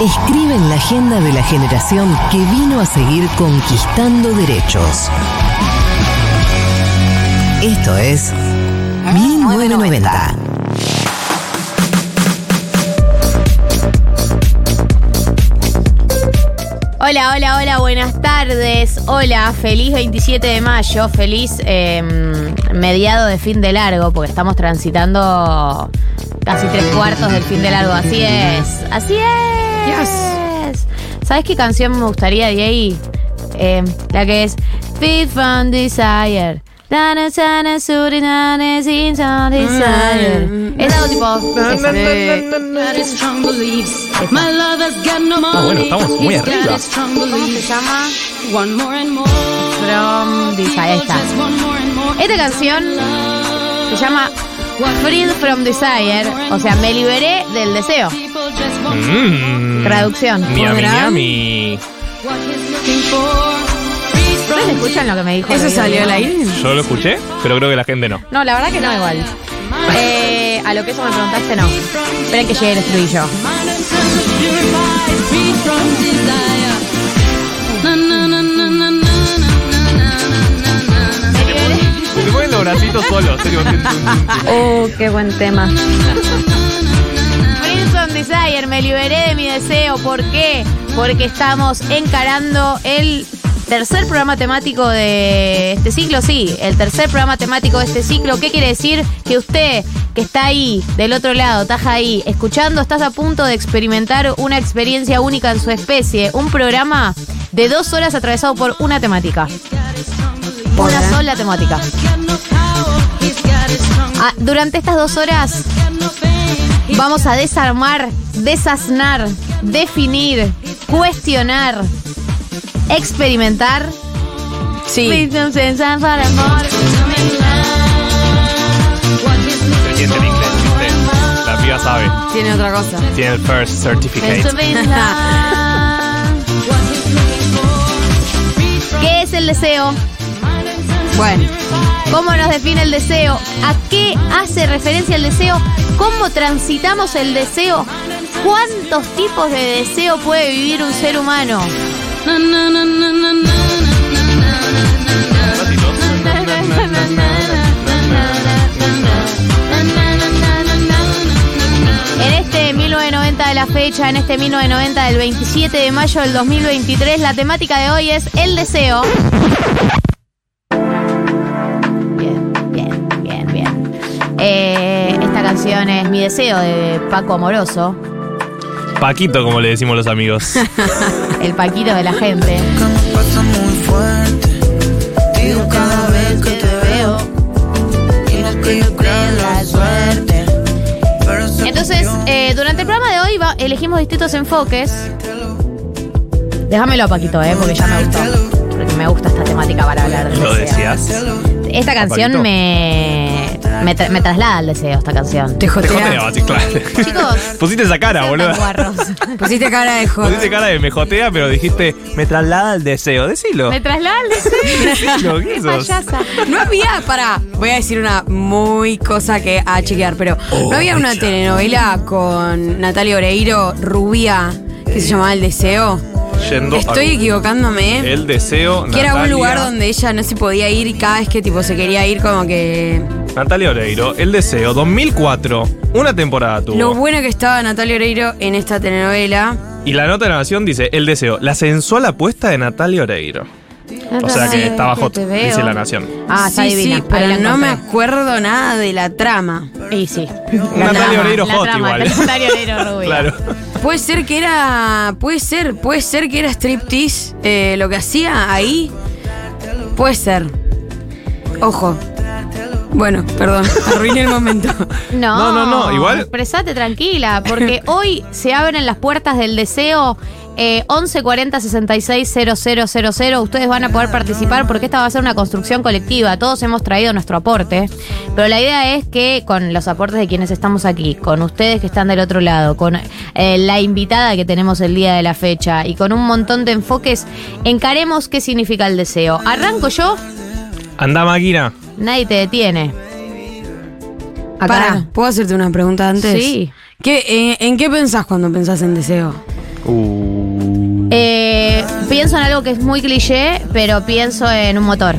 escriben la agenda de la generación que vino a seguir conquistando derechos. Esto es 1990. Hola, hola, hola, buenas tardes. Hola, feliz 27 de mayo, feliz eh, mediado de fin de largo, porque estamos transitando casi tres cuartos del fin de largo. Así es, así es. ¿Sabes qué canción me gustaría de ahí? Eh, la que es Fit from Desire. Es algo tipo. esa. Ah, bueno, estamos muy arriba. ¿Cómo se llama? From Desire. Esta canción se llama Freed from Desire. O sea, me liberé del deseo. Mm. Traducción. Miami. Miami. ¿Ustedes escuchan lo que me dijo? ¿Eso salió al aire? Yo lo escuché, pero creo que la gente no. No, la verdad que no igual. Eh, a lo que eso me preguntaste, no. Esperen que llegue el estribillo. Bracitos solos. serio. Oh, qué buen tema. Wilson Desire, me liberé de mi deseo. ¿Por qué? Porque estamos encarando el tercer programa temático de este ciclo. Sí, el tercer programa temático de este ciclo. ¿Qué quiere decir? Que usted que está ahí, del otro lado, estás ahí, escuchando, estás a punto de experimentar una experiencia única en su especie. Un programa de dos horas atravesado por una temática. Una sola temática. Ah, durante estas dos horas vamos a desarmar, desasnar, definir, cuestionar, experimentar. Sí. La piba sabe. Tiene otra cosa. Tiene el first certificate. ¿Qué es el deseo? Bueno, ¿Cómo nos define el deseo? ¿A qué hace referencia el deseo? ¿Cómo transitamos el deseo? ¿Cuántos tipos de deseo puede vivir un ser humano? En este 1990 de la fecha, en este 1990 del 27 de mayo del 2023, la temática de hoy es el deseo. Eh, esta canción es Mi deseo de Paco Amoroso, Paquito, como le decimos los amigos. el Paquito de la gente. Digo cada vez que te veo. Y no la suerte. Entonces, eh, durante el programa de hoy va- elegimos distintos enfoques. Déjamelo a Paquito, eh, porque ya me gustó. Porque me gusta esta temática para hablar del ¿Lo deseo. decías? Esta canción me, me, tra- me traslada al deseo, esta canción. te Te jotea. joteo, así, claro. Chicos, Pusiste esa cara, sean boludo. guarros. Pusiste cara de joder. Pusiste cara de me jotea, pero dijiste, me traslada al deseo. Decilo. Me traslada al deseo. Decilo, ¿qué Qué sos? payasa. No había, para, voy a decir una muy cosa que a chequear, pero no había una telenovela con Natalia Oreiro, Rubia, que se llamaba El Deseo. yendo a Estoy equivocándome. El deseo. Que era un Natalia- lugar donde ella no se podía ir y cada vez que tipo se quería ir como que... Natalia Oreiro, El deseo, 2004. Una temporada tuvo. Lo bueno que estaba Natalia Oreiro en esta telenovela. Y la nota de la nación dice: El deseo, la sensual apuesta de Natalia Oreiro. O sea que estaba hot, dice la nación. Ah, está sí, divina. sí, pero no me acuerdo nada de la trama. Y sí. Natalia Oreiro la hot trama, igual. Natalia Oreiro rubia. Claro. Puede ser que era. Puede ser, puede ser que era striptease eh, lo que hacía ahí. Puede ser. Ojo. Bueno, perdón, arruiné el momento. No, No, no, no, igual- Expresate tranquila, porque hoy se abren las puertas del deseo. Eh, 11 40 66 000. Ustedes van a poder participar porque esta va a ser una construcción colectiva. Todos hemos traído nuestro aporte. Pero la idea es que con los aportes de quienes estamos aquí, con ustedes que están del otro lado, con eh, la invitada que tenemos el día de la fecha y con un montón de enfoques, encaremos qué significa el deseo. Arranco yo, Anda, máquina. Nadie te detiene. Acá. Para, ¿puedo hacerte una pregunta antes? Sí. ¿Qué, eh, ¿En qué pensás cuando pensás en deseo? Uh. Eh, pienso en algo que es muy cliché, pero pienso en un motor.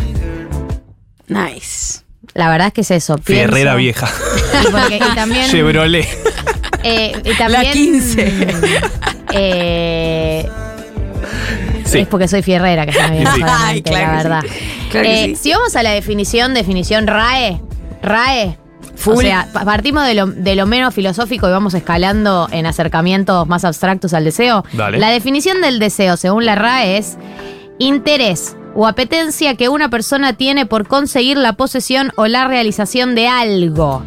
Nice. La verdad es que es eso. pienso- Ferrera vieja. Y, porque- y también. Chevrolet. eh, y también. La 15. eh, Sí. Es porque soy fierrera, que se me viene Sí. Ay, claro la sí. Que Eh, sí. Si vamos a la definición, definición RAE, RAE. Full. O sea, pa- partimos de lo, de lo menos filosófico y vamos escalando en acercamientos más abstractos al deseo. Dale. La definición del deseo, según la RAE, es interés o apetencia que una persona tiene por conseguir la posesión o la realización de algo.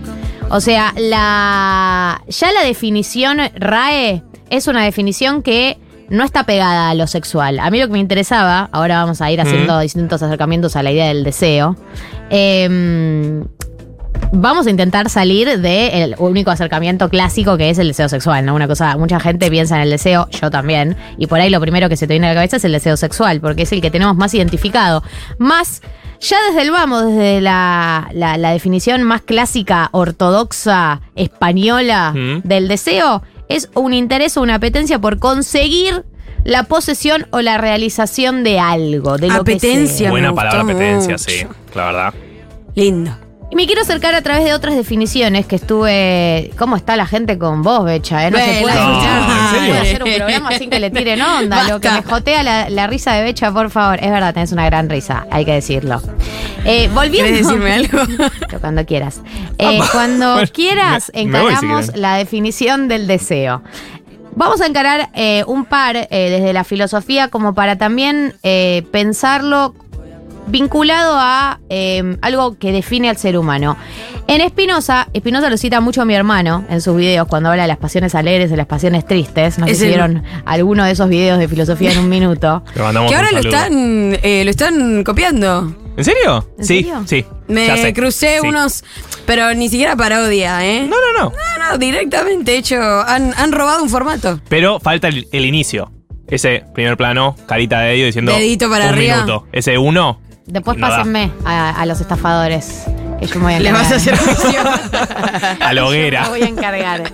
O sea, la ya la definición RAE es una definición que no está pegada a lo sexual. A mí lo que me interesaba, ahora vamos a ir haciendo distintos acercamientos a la idea del deseo. em, Vamos a intentar salir del único acercamiento clásico que es el deseo sexual, ¿no? Una cosa, mucha gente piensa en el deseo, yo también, y por ahí lo primero que se te viene a la cabeza es el deseo sexual, porque es el que tenemos más identificado. Más, ya desde el vamos, desde la, la- la definición más clásica, ortodoxa, española Mm. del deseo, es un interés o una apetencia por conseguir la posesión o la realización de algo, de lo que Apetencia. sea. me Buena gustó palabra apetencia, mucho. sí. La verdad. Lindo. Y me quiero acercar a través de otras definiciones que estuve. ¿Cómo está la gente con vos, Becha? eh? No se puede, no, no ¿en se serio? puede hacer un programa sin que le tiren onda. Lo que me jotea la, la risa de Becha, por favor. Es verdad, tenés una gran risa, hay que decirlo. Eh, volviendo. ¿Quieres decirme algo? Cuando quieras. Eh, Apa. cuando quieras, si encaramos la definición del deseo. Vamos a encarar eh, un par eh, desde la filosofía como para también eh, pensarlo vinculado a eh, algo que define al ser humano. En Spinoza, Spinoza lo cita mucho a mi hermano en sus videos cuando habla de las pasiones alegres, de las pasiones tristes. No sé si el- vieron alguno de esos videos de filosofía en un minuto. Que ahora lo están, eh, lo están copiando. ¿En serio? ¿En sí, serio? sí. Me ya sé. crucé Sí. unos. Pero ni siquiera parodia, ¿eh? No, no, no. No, no, directamente hecho. Han, han robado un formato. Pero falta el, el inicio. Ese primer plano, carita de dedo diciendo. Dedito para un arriba. minuto. Ese uno. Después No pásenme a, a los estafadores. Que yo me voy a Le vas a encargar. hacer. A la hoguera. Yo me voy a encargar.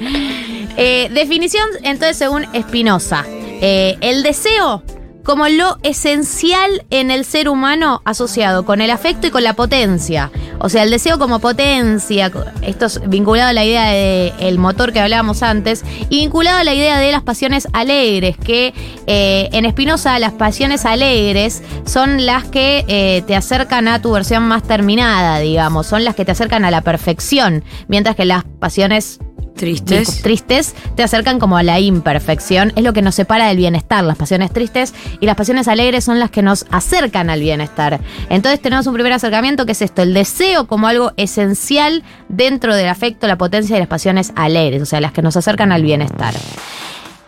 Eh, definición, entonces, según Spinoza. Eh, el deseo como lo esencial en el ser humano asociado con el afecto y con la potencia. O sea, el deseo como potencia, esto es vinculado a la idea del motor que hablábamos antes, y vinculado a la idea de las pasiones alegres, que eh, en Spinoza las pasiones alegres son las que eh, te acercan a tu versión más terminada, digamos, son las que te acercan a la perfección, mientras que las pasiones Tristes. tristes te acercan como a la imperfección. Es lo que nos separa del bienestar. Las pasiones tristes y las pasiones alegres son las que nos acercan al bienestar. Entonces tenemos un primer acercamiento que es esto, el deseo como algo esencial dentro del afecto, la potencia de las pasiones alegres, o sea, las que nos acercan al bienestar.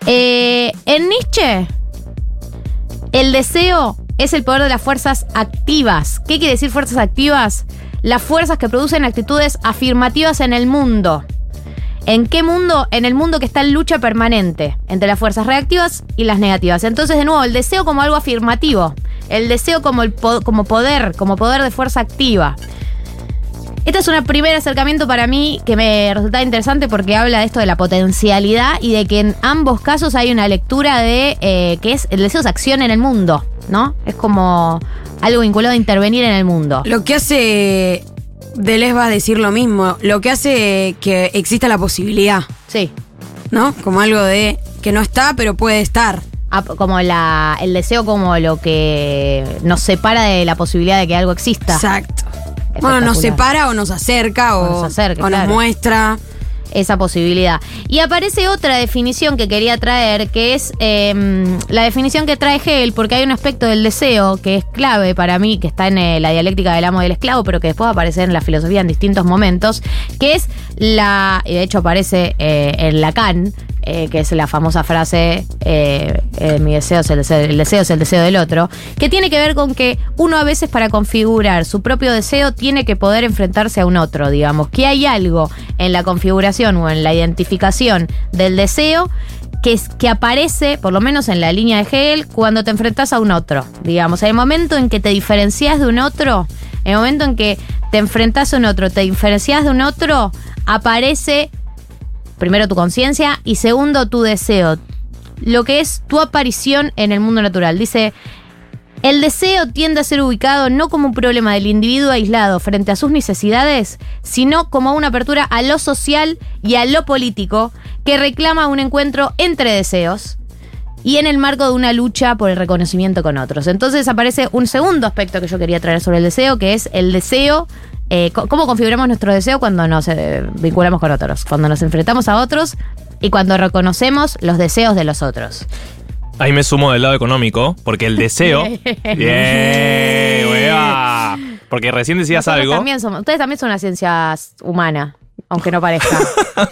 Eh, en Nietzsche, el deseo es el poder de las fuerzas activas. ¿Qué quiere decir fuerzas activas? Las fuerzas que producen actitudes afirmativas en el mundo. ¿En qué mundo? En el mundo que está en lucha permanente entre las fuerzas reactivas y las negativas. Entonces, de nuevo, el deseo como algo afirmativo. El deseo como, el como poder, como poder de fuerza activa. Este es un primer acercamiento para mí que me resulta interesante porque habla de esto de la potencialidad y de que en ambos casos hay una lectura de eh, que es el deseo es acción en el mundo, ¿no? Es como algo vinculado a intervenir en el mundo. Lo que hace. Deleuze va a decir lo mismo. Lo que hace que exista la posibilidad. Sí. ¿No? Como algo de que no está, pero puede estar. Ah, como la, el deseo como lo que nos separa de la posibilidad de que algo exista. Exacto. Bueno, nos separa o nos acerca o, nos acerca, o nos muestra. Esa posibilidad. Y aparece otra definición que quería traer, que es eh, la definición que trae Hegel, porque hay un aspecto del deseo que es clave para mí, que está en eh, la dialéctica del amo y del esclavo, pero que después va a aparecer en la filosofía en distintos momentos, que es la, y de hecho aparece eh, en Lacan, eh, que es la famosa frase, eh, eh, mi deseo es el deseo, el deseo es el deseo del otro, que tiene que ver con que uno a veces para configurar su propio deseo tiene que poder enfrentarse a un otro, digamos, que hay algo en la configuración o en la identificación del deseo que, es, que aparece, por lo menos en la línea de Hegel, cuando te enfrentas a un otro, digamos, el momento en que te diferencias de un otro, el momento en que te enfrentas a un otro, te diferencias de un otro, aparece primero tu conciencia y segundo tu deseo, lo que es tu aparición en el mundo natural. Dice, el deseo tiende a ser ubicado no como un problema del individuo aislado frente a sus necesidades, sino como una apertura a lo social y a lo político que reclama un encuentro entre deseos y en el marco de una lucha por el reconocimiento con otros. Entonces aparece un segundo aspecto que yo quería traer sobre el deseo, que es el deseo, eh, cómo configuramos nuestro deseo cuando nos eh, vinculamos con otros, cuando nos enfrentamos a otros y cuando reconocemos los deseos de los otros. Ahí me sumo del lado económico, porque el deseo. ¡Bien! hueva. Porque recién decías Nosotros algo. También somos, ustedes también son una ciencia humana, aunque no parezca.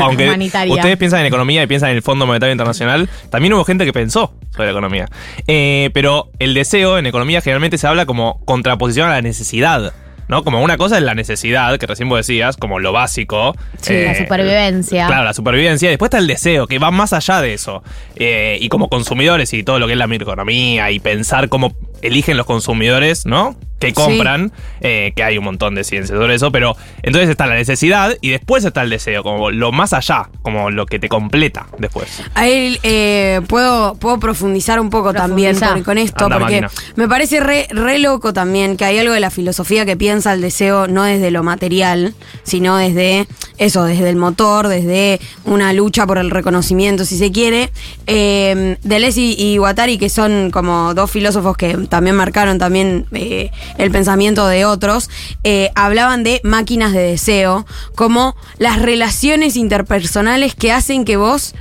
aunque Humanitaria. ustedes piensan en economía y piensan en el Fondo Monetario Internacional, también hubo gente que pensó sobre la economía. Eh, pero el deseo en economía generalmente se habla como contraposición a la necesidad. ¿No? Como una cosa es la necesidad, que recién vos decías, como lo básico. Sí, Eh, la supervivencia. Claro, la supervivencia. Y después está el deseo, que va más allá de eso. Eh, y como consumidores y todo lo que es la microeconomía y pensar cómo eligen los consumidores, ¿no? Que compran, eh, que hay un montón de ciencias sobre eso, pero entonces está la necesidad y después está el deseo, como lo más allá, como lo que te completa después. Ahí eh, puedo, puedo profundizar un poco también con esto, Anda, porque máquina. me parece re, re loco también que hay algo de la filosofía que piensa el deseo no desde lo material, sino desde eso, desde el motor, desde una lucha por el reconocimiento, si se quiere. Eh, Deleuze y, y Guattari, que son como dos filósofos que también marcaron también eh, el pensamiento de otros, eh, hablaban de máquinas de deseo, como las relaciones interpersonales que hacen que vos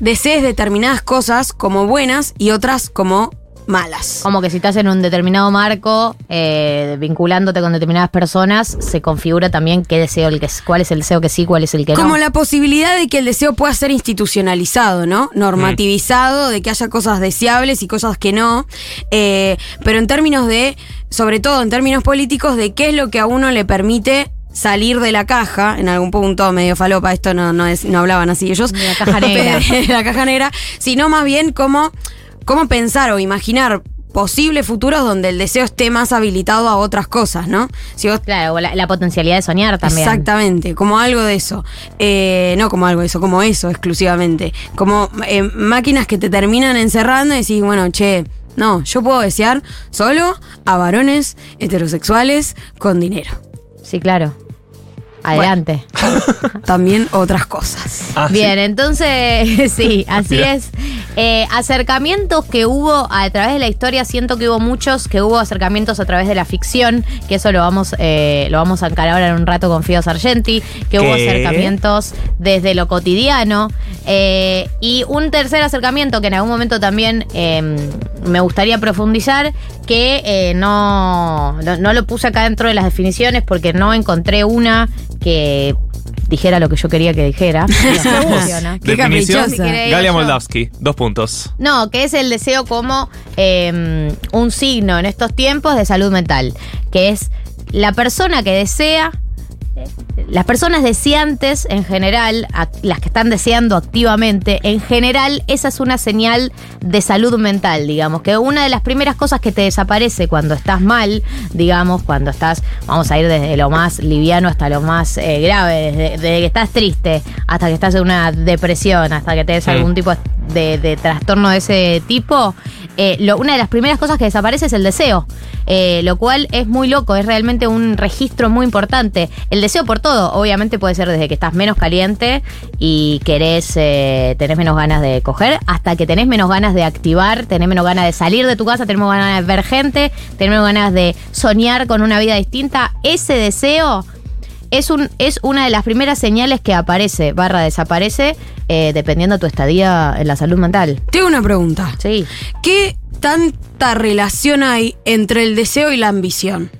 desees determinadas cosas como buenas y otras como malas. Como que si estás en un determinado marco, eh, vinculándote con determinadas personas, se configura también qué deseo, el que, cuál es el deseo que sí, cuál es el que Como no. la posibilidad de que el deseo pueda ser institucionalizado, ¿no? Normativizado, de que haya cosas deseables y cosas que no. Eh, pero en términos de, sobre todo en términos políticos, de qué es lo que a uno le permite salir de la caja, en algún punto medio falopa, esto no, no, es, no hablaban así ellos. De la caja negra. de la caja negra, sino más bien cómo, cómo pensar o imaginar posibles futuros donde el deseo esté más habilitado a otras cosas, ¿no? Si vos Claro, la, la potencialidad de soñar también. Exactamente, como algo de eso. Eh, no como algo de eso, como eso exclusivamente. Como eh, máquinas que te terminan encerrando y decís, bueno, che, no, yo puedo desear solo a varones heterosexuales con dinero. Sí, claro. Adelante. También otras cosas. Ah, Bien, entonces, sí, así Mira. es. Eh, acercamientos que hubo a través de la historia, siento que hubo muchos, que hubo acercamientos a través de la ficción, que eso lo vamos, eh, lo vamos a encarar ahora en un rato con Fido Sargenti, que hubo acercamientos desde lo cotidiano. eh, y un tercer acercamiento que en algún momento también eh, me gustaría profundizar, que eh, no, no, no lo puse acá dentro de las definiciones porque no encontré una que dijera lo que yo quería que dijera. Funciona. Qué Definición. Si querés, Galia yo. Moldavsky, dos puntos. No, que es el deseo como eh, un signo en estos tiempos de salud mental, que es la persona que desea, las personas deseantes en general, las que están deseando activamente, en general esa es una señal de salud mental, digamos, que una de las primeras cosas que te desaparece cuando estás mal, digamos, cuando estás, vamos a ir desde lo más liviano hasta lo más eh, grave, desde, desde que estás triste hasta que estás en una depresión, hasta que tenés Sí. algún tipo de, de trastorno de ese tipo, eh, lo- una de las primeras cosas que desaparece es el deseo, eh, lo cual es muy loco, es realmente un registro muy importante. El deseo por todo, obviamente puede ser desde que estás menos caliente y querés, eh, tenés menos ganas de coger, hasta que tenés menos ganas de activar, tenés menos ganas de salir de tu casa, tenés menos ganas de ver gente, tenés menos ganas de soñar con una vida distinta. Ese deseo es, un, es una de las primeras señales que aparece, barra desaparece, eh, dependiendo de tu estadía en la salud mental. Tengo una pregunta. Sí. ¿Qué tanta relación hay entre el deseo y la ambición?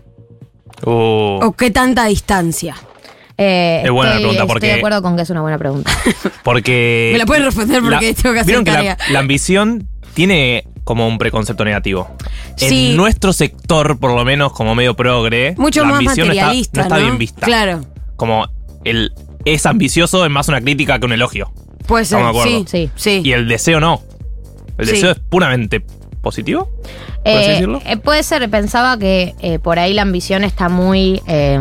Uh, ¿O qué tanta distancia? Eh, Es buena la pregunta, porque- Estoy de acuerdo con que es una buena pregunta. Porque. Me la pueden responder porque tengo que hacer Vieron que la, ambición tiene como un preconcepto negativo. Sí. En nuestro sector, por lo menos como medio progre, Mucho la más ambición no está- materialista, no está, ¿no? bien vista. Claro. Como el es ambicioso es más una crítica que un elogio. Puede ser, Estamos de sí, acuerdo. sí, sí. Y el deseo no. El Sí. deseo es puramente positivo. ¿Por así Eh, decirlo? eh, puede ser, pensaba que eh, por ahí la ambición está muy eh,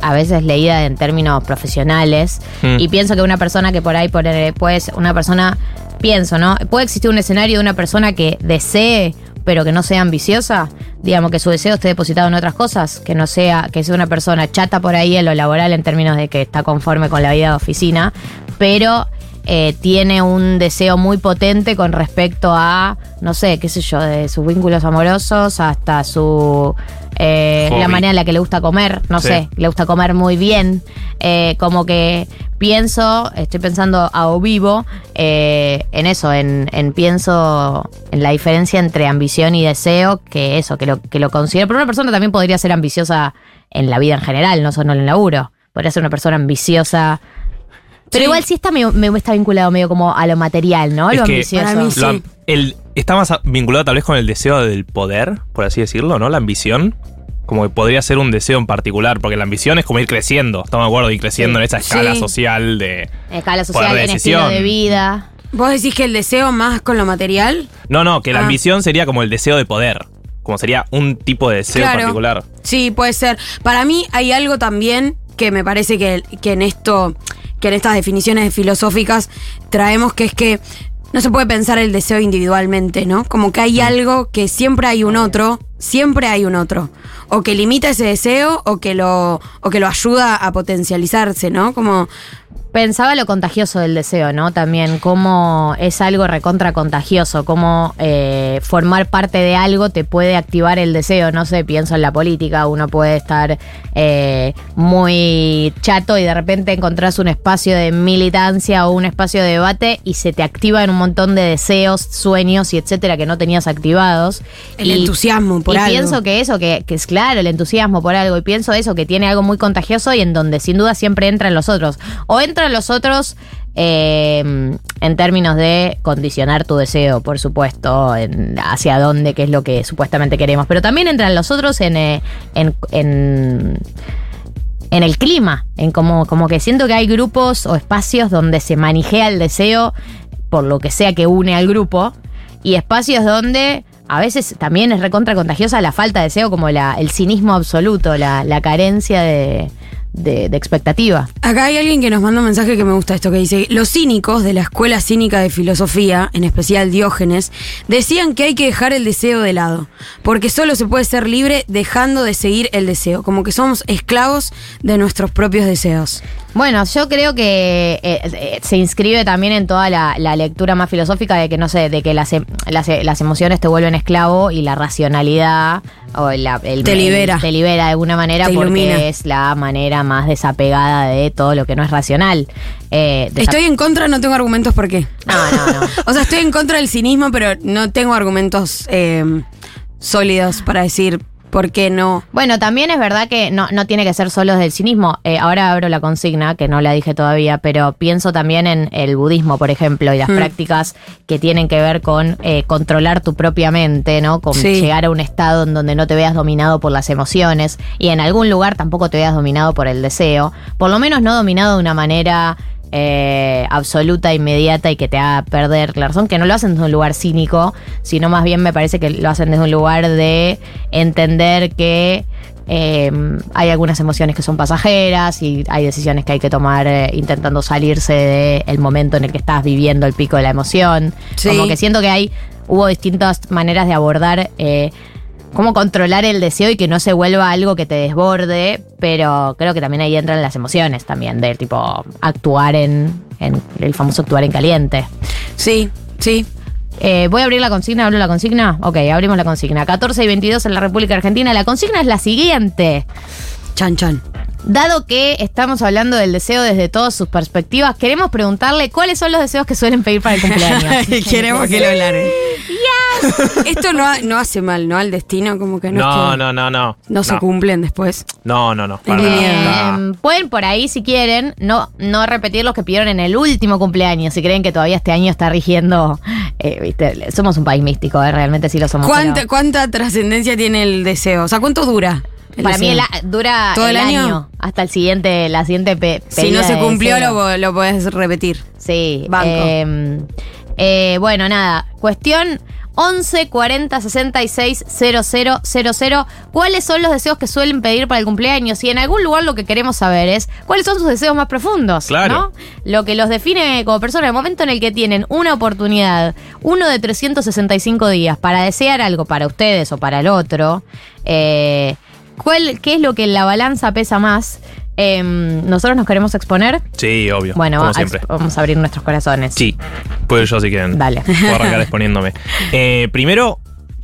a veces leída en términos profesionales Mm. y pienso que una persona que por ahí puede, puede ser una persona, pienso, ¿no? Puede existir un escenario de una persona que desee pero que no sea ambiciosa, digamos que su deseo esté depositado en otras cosas, que no sea, que sea una persona chata por ahí en lo laboral en términos de que está conforme con la vida de oficina, pero eh, tiene un deseo muy potente con respecto a, no sé, qué sé yo, de sus vínculos amorosos hasta su... eh, la manera en la que le gusta comer, no Sí. sé, le gusta comer muy bien, eh, como que pienso, estoy pensando a o vivo eh, en eso, en, en pienso en la diferencia entre ambición y deseo, que eso, que lo, que lo considero, pero una persona también podría ser ambiciosa en la vida en general, no solo en el laburo, podría ser una persona ambiciosa. Pero Sí. igual sí está, medio- me, está vinculado medio como a lo material, ¿no? Es lo que ambicioso. lo el, está más a- vinculado tal vez con el deseo del poder, por así decirlo, ¿no? La ambición. Como que podría ser un deseo en particular, porque la ambición es como ir creciendo, estamos de acuerdo, ir creciendo Sí. en esa escala Sí. social de... Escala poder social, de en estilo decisión. de vida. ¿Vos decís que el deseo más con lo material? No, no, que la Ah. ambición sería como el deseo de poder, como sería un tipo de deseo Claro. particular. Sí, puede ser. Para mí hay algo también que me parece que, que en esto, que en estas definiciones filosóficas traemos, que es que no se puede pensar el deseo individualmente, ¿no? Como que hay algo que siempre hay un otro, siempre hay un otro. O que limita ese deseo o que lo, o que lo ayuda a potencializarse, ¿no? Como Pensaba lo contagioso del deseo, ¿no? También cómo es algo recontra contagioso, cómo eh, formar parte de algo te puede activar el deseo. No sé, pienso en la política, uno puede estar eh, muy chato y de repente encontrás un espacio de militancia o un espacio de debate y se te activan un montón de deseos, sueños y etcétera que no tenías activados. El Y- entusiasmo por y algo. pienso que eso, que, que es claro, el entusiasmo por algo, y pienso eso, que tiene algo muy contagioso y en donde sin duda siempre entran los otros. O entran los otros eh, en términos de condicionar tu deseo, por supuesto, en hacia dónde, qué es lo que supuestamente queremos. Pero también entran los otros en, eh, en, en en el clima, en como, como que siento que hay grupos o espacios donde se manijea el deseo por lo que sea que une al grupo, y espacios donde a veces también es recontra contagiosa la falta de deseo, como el cinismo absoluto, la, la carencia de, de- de expectativa. Acá hay alguien que nos manda un mensaje que me gusta esto, que dice, los cínicos de la Escuela Cínica de Filosofía, en especial Diógenes, decían que hay que dejar el deseo de lado, porque solo se puede ser libre dejando de seguir el deseo, como que somos esclavos de nuestros propios deseos. Bueno, yo creo que eh, eh, se inscribe también en toda la, la lectura más filosófica de que, no sé, de que las, em- las, eh, las emociones te vuelven esclavo y la racionalidad o la- el, Te el- libera. te libera de alguna manera porque ilumina. es la manera más desapegada de todo lo que no es racional. Eh, Estoy en contra, no tengo argumentos por qué. No, no, no. o sea, estoy en contra del cinismo, pero no tengo argumentos sólidos para decir ¿Por qué no? Bueno, también es verdad que no, no tiene que ser solo del cinismo. Eh, ahora abro la consigna, que no la dije todavía, pero pienso también en el budismo, por ejemplo, y las Hmm. prácticas que tienen que ver con eh, controlar tu propia mente, ¿no? Con Sí. llegar a un estado en donde no te veas dominado por las emociones y en algún lugar tampoco te veas dominado por el deseo. Por lo menos no dominado de una manera eh, absoluta, inmediata y que te haga perder la razón, que no lo hacen desde un lugar cínico, sino más bien me parece que lo hacen desde un lugar de entender que eh, hay algunas emociones que son pasajeras y hay decisiones que hay que tomar eh, intentando salirse del momento en el que estás viviendo el pico de la emoción. Sí. Como que siento que hay, hubo distintas maneras de abordar eh, cómo controlar el deseo y que no se vuelva algo que te desborde, pero creo que también ahí entran las emociones también, de tipo actuar en, en el famoso actuar en caliente. Sí, sí. Eh, voy a abrir la consigna, ¿abro la consigna? Ok, abrimos la consigna. 14 y 22 en la República Argentina. La consigna es la siguiente. Chan, chan. Dado que estamos hablando del deseo desde todas sus perspectivas, queremos preguntarle cuáles son los deseos que suelen pedir para el cumpleaños. Queremos que lo aclaren. Esto no, no hace mal, ¿no? Al destino, como que no, es No, que no, no, no. no se cumplen después. No, no, no. para nada. Eh, pueden por ahí, si quieren, no, no repetir los que pidieron en el último cumpleaños, si creen que todavía este año está rigiendo. eh, viste, somos un país místico, eh, realmente sí lo somos. ¿Cuánta, pero- cuánta trascendencia tiene el deseo? O sea, ¿cuánto dura? Para mí dura ¿Todo el, el año? año? hasta el siguiente, la siguiente pe- Si no se cumplió, lo, lo puedes repetir. Sí. Banco. eh, eh, bueno, nada. Cuestión 11 40 66 00 00. ¿Cuáles son los deseos que suelen pedir para el cumpleaños? Y en algún lugar lo que queremos saber es cuáles son sus deseos más profundos. Claro. ¿no? Lo que los define como persona. El momento en el que tienen una oportunidad, uno de 365 días, para desear algo para ustedes o para el otro. eh, ¿cuál, ¿Qué es lo que en la balanza pesa más? Em, Nosotros nos queremos exponer. Sí, obvio. Bueno, como a- siempre. vamos a abrir nuestros corazones. Sí, puedo yo si quieren. Dale. Puedo arrancar exponiéndome. Eh, primero,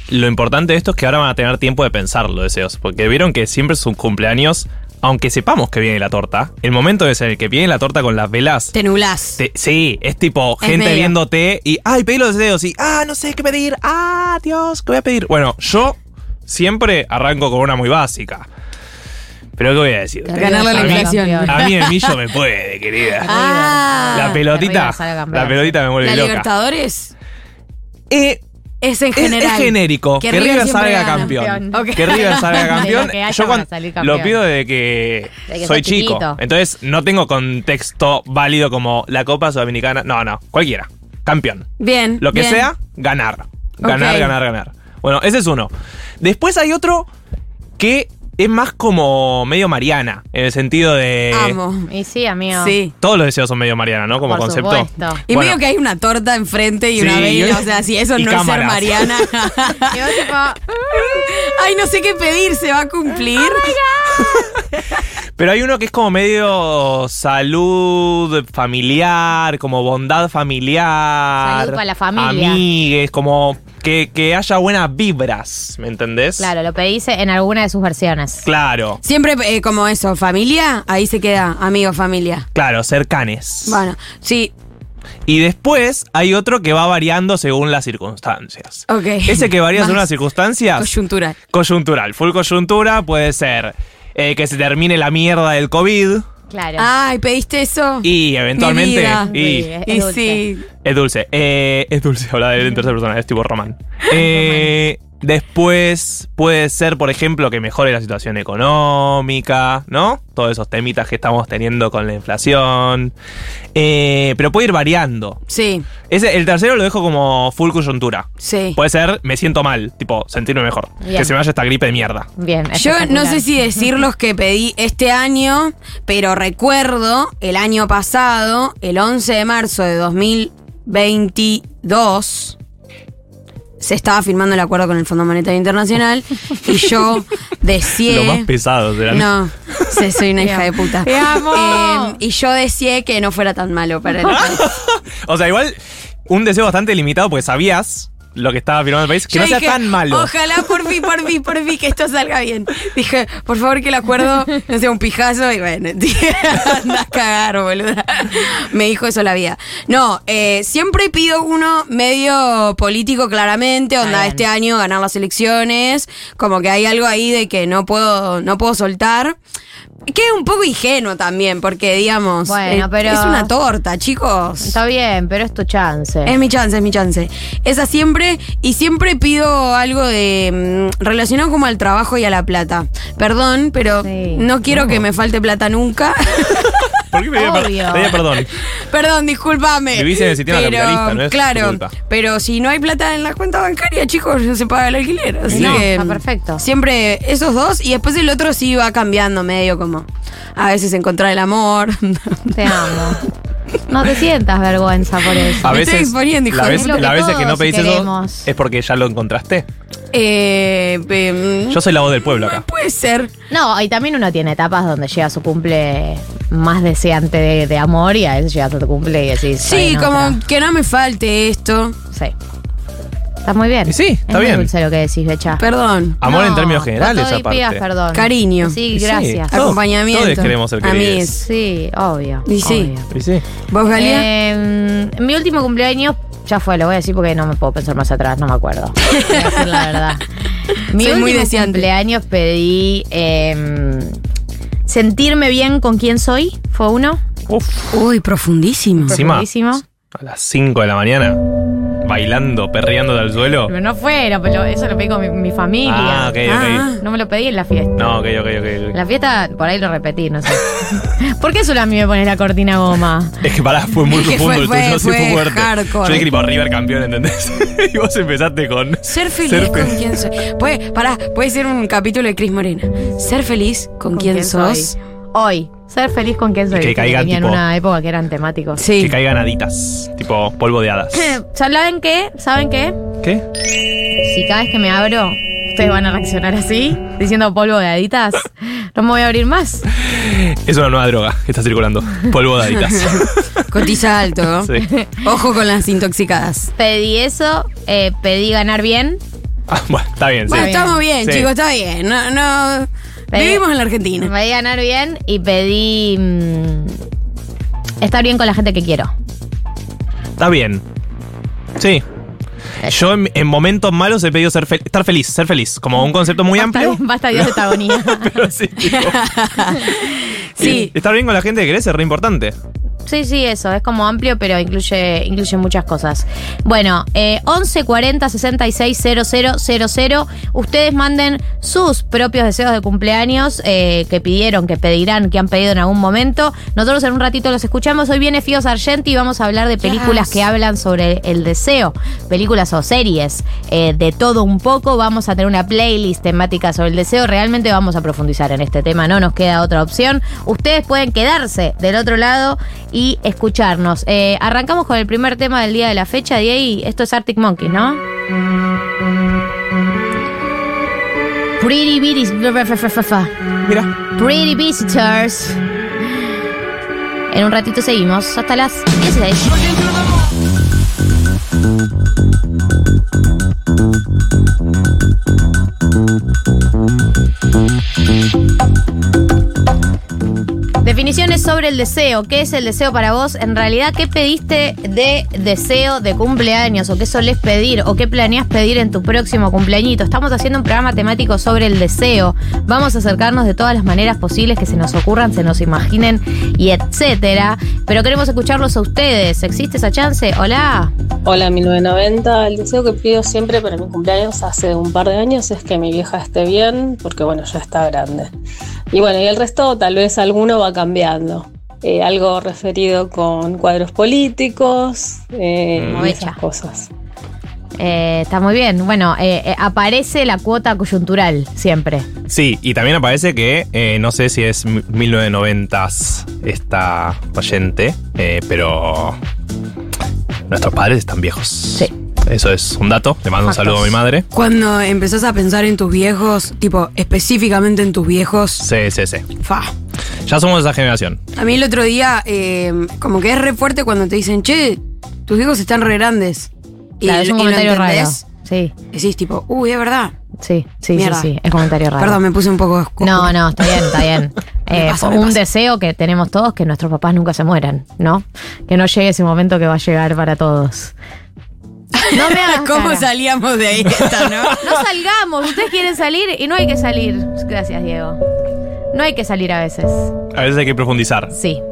lo importante de esto es que ahora van a tener tiempo de pensar los deseos. Porque vieron que siempre sus cumpleaños, aunque sepamos que viene la torta, el momento es en el que viene la torta con las velas. Te nublás. te- sí, es tipo Es gente medio. viéndote y, ay, pedí los deseos y, ah, no sé qué pedir, ah, Dios, ¿qué voy a pedir? Bueno, yo siempre arranco con una muy básica. Pero ¿qué voy a decir? Ganarle la A mí- inflación. A mí el millo me puede, querida. Ah, la pelotita, la pelotita me vuelve ¿La loca. Libertadores? Eh, Es en general. es genérico. Que, Que River, River siempre salga campeón. Que River salga campeón. que Yo campeón. lo pido de que, De que soy chico. chiquito. Entonces no tengo contexto válido como la Copa Sudamericana. No, no, cualquiera. Campeón. Bien. Lo que bien. sea, ganar. Ganar, ganar, ganar. Bueno, ese es uno. Después hay otro que es más como medio Mariana, en el sentido de... Amo. Y sí, amigo. Sí. Todos los deseos son medio Mariana, ¿no? Como Por concepto. supuesto. Y Bueno, medio que hay una torta enfrente y Sí, una y- vela. O sea, si eso y no es ser. Mariana. Y vos tipo, Ay, no sé qué pedir, ¿se va a cumplir? Pero hay uno que es como medio salud familiar, como bondad familiar. Salud para la familia. Amigues, como que, que haya buenas vibras, ¿me entendés? claro, lo pedís en alguna de sus versiones. Claro, Siempre eh, como eso, familia, ahí se queda, amigo, familia. claro, cercanes. Bueno, sí, Y después hay otro que va variando según las circunstancias. ok. Ese que varía según Más las circunstancias. Coyuntural. Coyuntural. Full coyuntura puede ser eh, que se termine la mierda del COVID. Claro. Ay, ¿pediste eso? Y eventualmente. vida. Y, Sí, es Y dulce. sí. Es dulce. Eh, es dulce, habla de en tercera persona, es tipo Román. Eh, después puede ser, por ejemplo, que mejore la situación económica, ¿no? Todos esos temitas que estamos teniendo con la inflación. Eh, pero puede ir variando. Sí, Ese, el tercero lo dejo como full coyuntura. sí. Puede ser, me siento mal, tipo, sentirme mejor. Bien. Que se me vaya esta gripe de mierda. Bien. Yo no sé si decir los que pedí este año, pero recuerdo el año pasado, el 11 de marzo de 2022, se estaba firmando el acuerdo con el Fondo Monetario Internacional y yo deseé... Lo más pesado será. No, soy una hija de puta. Te amo. Eh, y yo deseé que no fuera tan malo para el país. O sea, igual, un deseo bastante limitado porque sabías lo que estaba firmando el país, que Yo no sea dije, tan malo. Ojalá por fin, por fin, por fin que esto salga bien. Dije, por favor que el acuerdo no sea un pijazo y bueno, dije, anda a cagar, boluda. Me dijo eso la vida. No, eh, siempre pido uno medio político claramente, onda este año ganar las elecciones, como que hay algo ahí de que no puedo, no puedo soltar. Que es un poco ingenuo también, porque digamos, Bueno, eh, pero- es una torta, chicos. Está bien, pero es tu chance. Es mi chance, es mi chance. Esa siempre, y siempre pido algo de mm, relacionado como al trabajo y a la plata. Perdón, pero no quiero que me falte plata nunca. ¿Por qué pedía, Obvio. pedía perdón? Perdón, discúlpame. Vivís en el sistema Pero, capitalista, no es tu Claro, culpa. pero si no hay plata en la cuenta bancaria, chicos, no se paga el alquiler. Así No, que, está perfecto. Siempre esos dos, y después el otro sí va cambiando medio como a veces encontrar el amor. Te amo. No te sientas vergüenza por eso. A Me estoy veces, exponiendo, hijo la de vez, la veces que no todos pedís eso es porque ya lo encontraste. Eh, em, Yo soy la voz del pueblo acá. puede ser. No, y también uno tiene etapas donde llega su cumple más deseante de, de amor y a veces llega tu cumple y decís. Sí, "Bueno, como otra". que no me falte esto. Sí. Está muy bien. Y sí, está es muy bien. dulce lo que decís, Becha. Perdón. Amor en No, términos generales, no te aparte. pidas perdón. Cariño. Sí, Y sí, gracias. todos- Acompañamiento. Todos queremos ser A mí queridos. Sí, obvio. Y sí. obvio. Y sí. ¿Vos, Galia? Eh, mi último cumpleaños ya fue, lo voy a decir porque no me puedo pensar más atrás, no me acuerdo. Voy a decir la verdad. Mi Soy último deseante. cumpleaños pedí eh, sentirme bien con quién soy, fue uno. Uf, Uy, profundísimo. Encima. Profundísimo. a las 5 de la mañana, bailando, perreando al suelo. Pero no fuera, pero eso lo pedí con mi, mi familia. Ah, ok, ok. No me lo pedí en la fiesta. No, ok, ok, ok. La fiesta, por ahí lo repetí, no sé. ¿Por qué solo a mí me pones la cortina goma? Es que pará, fue muy profundo fue- el tuyo, fue- sí fue fue fuerte. hardcore. Yo dije tipo River campeón, ¿entendés? y vos empezaste con. Ser feliz Ser con quien soy. Puede, pará, puede ser un capítulo de Cris Morena. Ser feliz con, ¿Con quien, quién sos. soy? Hoy. Ser feliz con quien soy. que Viste caigan tipo- una época que eran temáticos. Sí. Que caigan haditas, tipo polvo de hadas. ¿Saben qué? ¿Saben qué? ¿Qué? Si cada vez que me abro, ustedes van a reaccionar así, diciendo polvo de haditas, no me voy a abrir más. Es una nueva droga que está circulando. Polvo de haditas. Cotiza alto. ¿no? Sí. Ojo con las intoxicadas. Pedí eso, eh, pedí ganar bien. Ah, bueno, está bien, sí. Bueno, estamos bien, Sí. chicos, está bien. No, no. Pedí- Vivimos en la Argentina. Pedí ganar bien y pedí mm, estar bien con la gente que quiero. Está bien. Sí. Yo en, en momentos malos he pedido ser fel- estar feliz, ser feliz. Como un concepto muy Basta, amplio. basta Dios de agonía. Pero sí, tipo, Sí. estar bien con la gente que querés es re importante. Sí, sí, eso. Es como amplio, pero incluye, incluye muchas cosas. Bueno, eh, 11 40 66 000. Ustedes manden sus propios deseos de cumpleaños eh, que pidieron, que pedirán, que han pedido en algún momento. Nosotros en un ratito los escuchamos. Hoy viene Fío Sargenti y vamos a hablar de películas Yes. que hablan sobre el deseo. Películas o series. eh, de todo un poco. Vamos a tener una playlist temática sobre el deseo. Realmente vamos a profundizar en este tema. No nos queda otra opción. Ustedes pueden quedarse del otro lado y escucharnos. Eh, arrancamos con el primer tema del día de la fecha, Diego. Esto es Arctic Monkeys, ¿no? Pretty Beaties. Mira. Pretty Visitors. En un ratito seguimos. Hasta las 16. Definiciones sobre el deseo. ¿Qué es el deseo para vos? En realidad, ¿qué pediste de deseo de cumpleaños? ¿O qué solés pedir? ¿O qué planeas pedir en tu próximo cumpleañito? Estamos haciendo un programa temático sobre el deseo. Vamos a acercarnos de todas las maneras posibles que se nos ocurran, se nos imaginen y etcétera. Pero queremos escucharlos a ustedes. ¿Existe esa chance? Hola. Hola 1990, el deseo que pido siempre para mi cumpleaños hace un par de años es que mi vieja esté bien, porque bueno, ya está grande. Y bueno, y el resto tal vez alguno va cambiando. Eh, algo referido con cuadros políticos eh, y esas cosas. Eh, está muy bien. Bueno, eh, eh, aparece la cuota coyuntural siempre. Sí, y también aparece que eh, no sé si es 1990s esta oyente, eh, pero nuestros padres están viejos. Sí. Eso es un dato. Le mando un saludo a mi madre. Cuando empezás a pensar en tus viejos, tipo, específicamente en tus viejos, Sí, sí, sí. fa. Ya somos esa generación. A mí el otro día, eh, como que es re fuerte cuando te dicen, che, tus viejos están re grandes. Claro, es un y lo comentario raro. Sí, Decís tipo, uy, es verdad. Sí, sí, Mierda. sí, sí, es comentario raro. Perdón, me puse un poco oscuro. No, no, está bien, está bien. Me Eh, pasa, me un pasa. deseo que tenemos todos que nuestros papás nunca se mueran, ¿no? Que no llegue ese momento que va a llegar para todos. No me hagas ¿Cómo cara. salíamos de ahí esta, no? No salgamos, ustedes quieren salir y no hay que salir. Gracias, Diego. No hay que salir a veces. A veces hay que profundizar. Sí.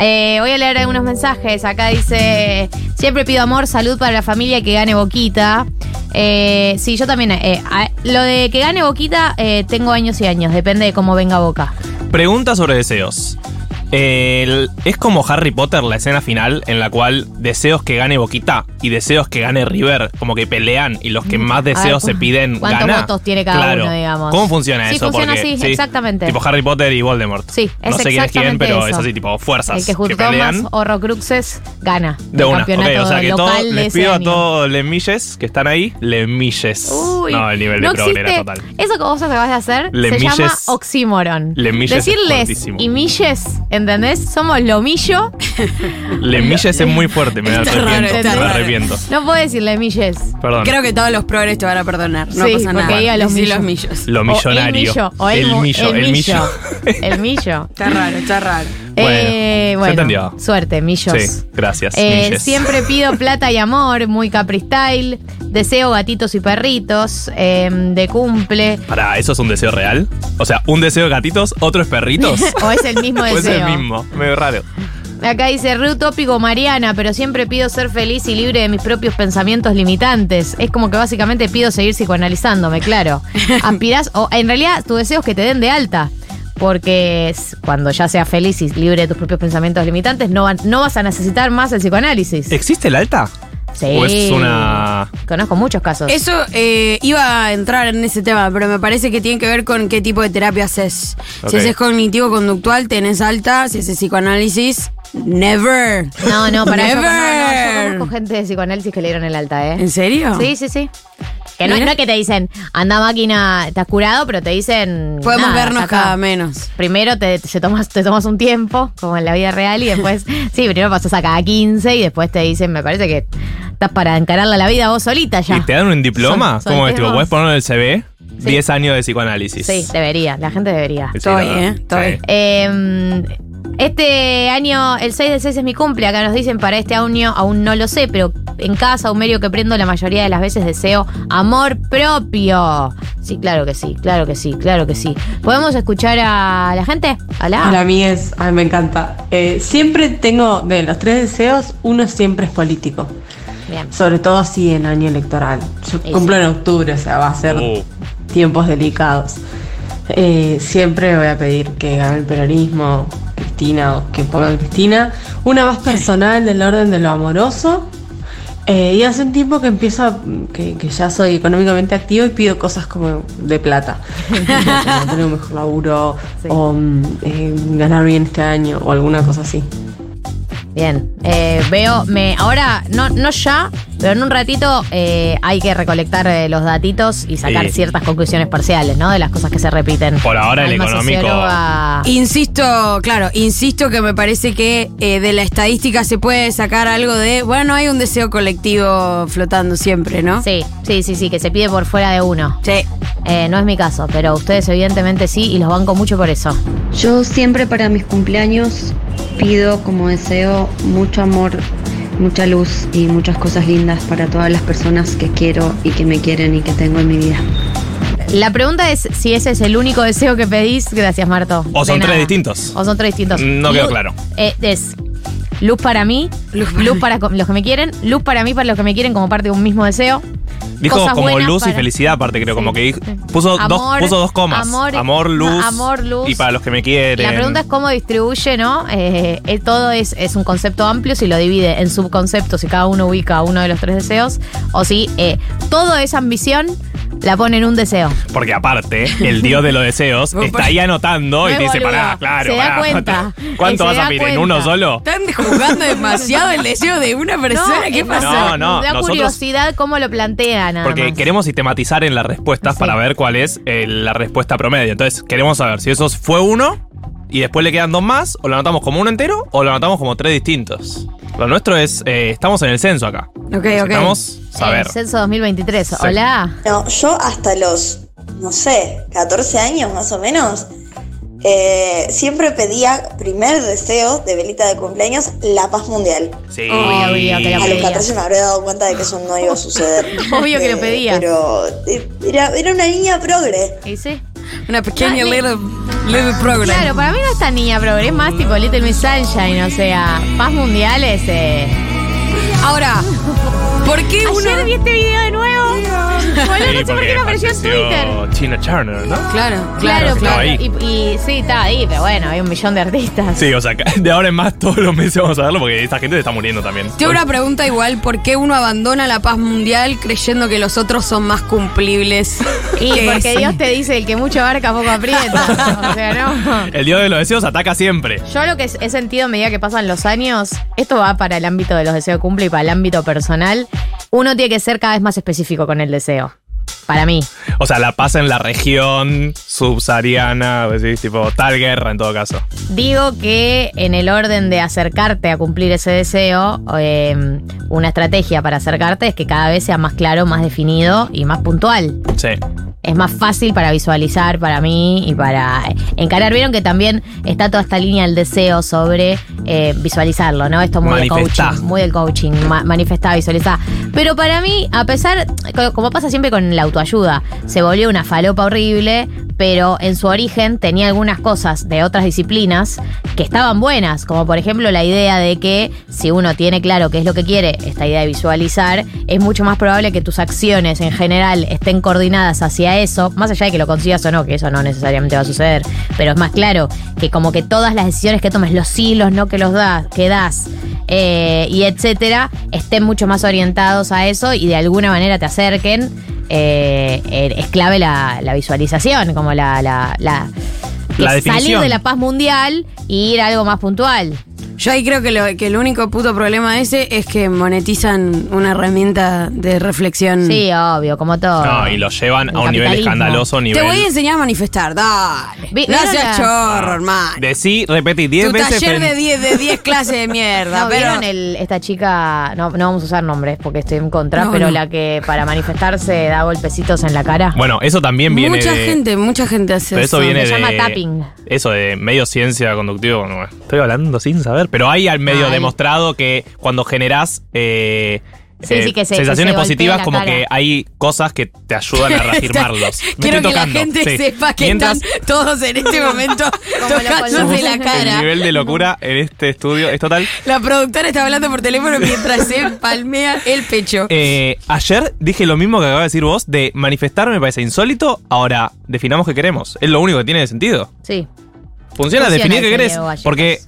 Eh, voy a leer algunos mensajes. Acá dice: Siempre pido amor, salud para la familia que gane Boquita. Eh, sí, yo también. eh, lo de que gane Boquita, tengo años y años. Depende de cómo venga Boca. Pregunta sobre deseos. El- es como Harry Potter, la escena final, en la cual deseos que gane Boquita y deseos que gane River, como que pelean y los que más deseos ver, se piden ¿cuántos gana. votos tiene cada Claro. uno, digamos? ¿Cómo funciona Sí, eso? funciona Porque, así, exactamente. Tipo Harry Potter y Voldemort. Sí, es No sé quién es quién, pero es así, tipo fuerzas El que juntó pelean. más Horrocruxes gana. De una, campeonato ok, o sea que todo, les pido a todos les milles que están ahí, les milles. Uy, no, el nivel no de era existe- total. Eso que vos acabas de hacer se llama oxímoron. le milles es Decirles y milles, ¿entendés? Somos lomillo. Les milles es muy fuerte, me Está arrepiento. está me raro. arrepiento. No puedo decirle milles. Perdón. Creo que todos los progres te van a perdonar. No Sí, pasa porque nada. diga los Decí millos. los millos. Lo O millonario. el millo. O el, el millo, el millo. el millo. Está raro, está raro. Eh, se bueno, entendió. suerte, millos. Sí, gracias. Eh, milles. siempre pido plata y amor, muy Capri Style. Deseo gatitos y perritos. eh, de cumple. Para, ¿eso es un deseo real? O sea, un deseo de gatitos, otro es perritos. o es el mismo o es deseo. Mismo. Medio raro. Acá dice, re utópico Mariana, pero siempre pido ser feliz y libre de mis propios pensamientos limitantes. Es como que básicamente pido seguir psicoanalizándome, claro. Aspirás, o en realidad tu deseo es que te den de alta. Porque cuando ya seas feliz y libre de tus propios pensamientos limitantes, no, van- no vas a necesitar más el psicoanálisis. ¿Existe el alta? Sí. ¿O es una. Conozco muchos casos. Eso eh, iba a entrar en ese tema, pero me parece que tiene que ver con qué tipo de terapia haces. Ok. Si haces cognitivo-conductual, tenés alta. Si haces psicoanálisis, never. No, no, para yo, no, no, yo Never. conozco gente de psicoanálisis que le dieron el alta, ¿eh? ¿En serio? Sí, sí, sí. Que no, no es que te dicen, anda máquina, estás curado, pero te dicen. Podemos nada, vernos acá. cada menos. Primero te, te tomas, te tomas un tiempo, como en la vida real, y después, sí, primero pasas a cada 15 y después te dicen, me parece que estás para encararla la vida vos solita ya. ¿Y te dan un diploma? ¿Cómo es? Tipo. ¿Puedes ponerlo en el CV? Sí. 10 años de psicoanálisis. Sí, debería, la gente debería. Sí, Estoy. ¿eh? Estoy. Sí. Eh, este año, el 6 del 6 es mi cumple. Acá nos dicen para este año, aún no lo sé, pero en casa, un medio que prendo la mayoría de las veces deseo amor propio. Sí, claro que sí, claro que sí, claro que sí. ¿Podemos escuchar a la gente? Hola. Hola, amigues. Ay, me encanta. Eh, siempre tengo, de los tres deseos, uno siempre es político. Bien. Sobre todo así en año electoral. Yo Sí, cumplo en octubre, o sea, va a ser Uh, tiempos delicados. Eh, siempre voy a pedir que gane el peronismo, Cristina, o que ponga Cristina. Una más personal del orden de lo amoroso. Eh, y hace un tiempo que empiezo, a- que, que ya soy económicamente activo y pido cosas como de plata. Como tener un mejor laburo Sí. o mm, eh, ganar bien este año o alguna cosa así. Bien. Eh, veo, me, ahora, no, no ya, pero en un ratito eh, hay que recolectar eh, los datitos y sacar Sí. ciertas conclusiones parciales, ¿no? De las cosas que se repiten. Por ahora el Alma económico- socióloga- Insisto, claro, insisto que me parece que eh, de la estadística se puede sacar algo de, bueno, hay un deseo colectivo flotando siempre, ¿no? Sí, sí, sí, sí, que se pide por fuera de uno. Sí. Eh, no es mi caso, pero ustedes evidentemente sí y los banco mucho por eso. Yo siempre para mis cumpleaños pido como deseo mucho amor, mucha luz y muchas cosas lindas para todas las personas que quiero y que me quieren y que tengo en mi vida. La pregunta es si ese es el único deseo que pedís. Gracias, Marto. O son tres distintos. O son tres distintos. No quedó claro. eh, es luz para mí, Luz luz para los que me quieren, luz para mí para los que me quieren como parte de un mismo deseo. Dijo Cosas como buenas luz y felicidad, aparte, creo. Sí, Como que dijo- puso, dos, Amor, puso dos comas. amor- Amor, luz. no, amor, luz. Y para los que me quieren. La pregunta es cómo distribuye, ¿no? Eh, eh, todo es, es un concepto amplio, si lo divide en subconceptos y cada uno ubica uno de los tres deseos, o si eh, toda esa ambición la pone en un deseo. Porque aparte, el dios de los deseos está ahí anotando No y es te dice, pará, claro, Se da pará. cuenta. ¿Cuánto Se vas a pedir? ¿En uno solo? Están juzgando demasiado el deseo de una persona. ¿Qué es pasa? No, no, Me da nosotros- curiosidad cómo lo plantea nada Porque más. queremos sistematizar en las respuestas Sí. para ver cuál es eh, la respuesta promedio. Entonces, queremos saber si eso fue uno y después le quedan dos más, o lo anotamos como uno entero, o lo anotamos como tres distintos. Lo nuestro es, eh, estamos en el censo acá. Ok, Estamos saber. El censo 2023. Sí. Hola. No, yo hasta los, no sé, 14 años más o menos, eh, siempre pedía, primer deseo de velita de cumpleaños, la paz mundial. Sí. Obvio, obvio que lo A los pedías. 14 me habría dado cuenta de que eso no iba a suceder. Obvio que lo Eh, pedías. Pero eh, era, era una niña progre. ¿Y sí? Una pequeña little, little program. Claro, para mí no es tan niña, pero es más tipo Little Miss Sunshine, o sea, paz mundial es... Eh... Ahora, ¿por qué uno...? Ayer vi este video de nuevo. Boludo, Sí, no sé por qué me apareció en Twitter. Tina Turner, ¿no? Claro, Claro, claro. Y, y sí, estaba ahí, pero bueno, hay un millón de artistas. Sí, o sea, de ahora en más todos los meses vamos a verlo porque esta gente se está muriendo también. Tengo una pregunta igual, ¿por qué uno abandona la paz mundial creyendo que los otros son más cumplibles? Y que porque ese? Dios te dice el que mucho abarca poco aprieta. o sea, no. El dios de los deseos ataca siempre. Yo lo que he sentido a medida que pasan los años, esto va para el ámbito de los deseos de cumple y para el ámbito personal, uno tiene que ser cada vez más específico con el deseo. Para mí. O sea, la paz en la región subsahariana, sí, tipo tal guerra en todo caso. Digo que en el orden de acercarte a cumplir ese deseo, eh, una estrategia para acercarte es que cada vez sea más claro, más definido y más puntual. Sí. Es más fácil para visualizar para mí y para encarar. Vieron que también está toda esta línea del deseo sobre eh, visualizarlo, ¿no? Esto muy del coaching, muy del coaching, ma- manifestar, visualizar. Pero para mí, a pesar, co- como pasa siempre con la autoayuda, se volvió una falopa horrible, pero en su origen tenía algunas cosas de otras disciplinas que estaban buenas, como por ejemplo la idea de que si uno tiene claro qué es lo que quiere, esta idea de visualizar, es mucho más probable que tus acciones en general estén coordinadas hacia eso, más allá de que lo consigas o no, que eso no necesariamente va a suceder, pero es más claro que como que todas las decisiones que tomes, los sí, los no que los das, que das, eh, y etcétera, estén mucho más orientados a eso y de alguna manera te acerquen. eh, es clave la, la visualización, como la, la, la- La salir de la paz mundial y ir a algo más puntual. Yo ahí creo que, lo, que el único puto problema ese es que monetizan una herramienta de reflexión. Sí, obvio, como todo. No, y lo llevan El a un nivel capitalismo. escandaloso, nivel. Te voy a enseñar a manifestar, dale. Vi- No ¿vieron seas la- chorro, hermano. Decí, repetí 10 Tu veces. taller de 10 de 10 clases de mierda. ¿No pero vieron el- esta chica? No, no vamos a usar nombres porque estoy en contra, No, pero no. la que para manifestarse da golpecitos en la cara. Bueno, eso también viene mucha de. gente, mucha gente hace Pero eso viene Se de. llama tapping. Eso de medio ciencia conductiva. bueno, estoy hablando sin saber. Pero hay al medio Ay. demostrado que cuando generás. eh, Sí, eh, sí, que se- sensaciones que se golpee positivas, como cara. que hay cosas que te ayudan a reafirmarlos. Me Quiero estoy que la gente sí. sepa que Mientras- están todos en este momento tocándose la El cara. nivel de locura en este estudio es total. La productora está hablando por teléfono mientras se palmea el pecho. Eh, ayer dije lo mismo que acabas de decir vos, de manifestar me parece insólito. Ahora, definamos qué queremos. Es lo único que tiene sentido. Sí. Funciona, Funciona definir qué querés. Porque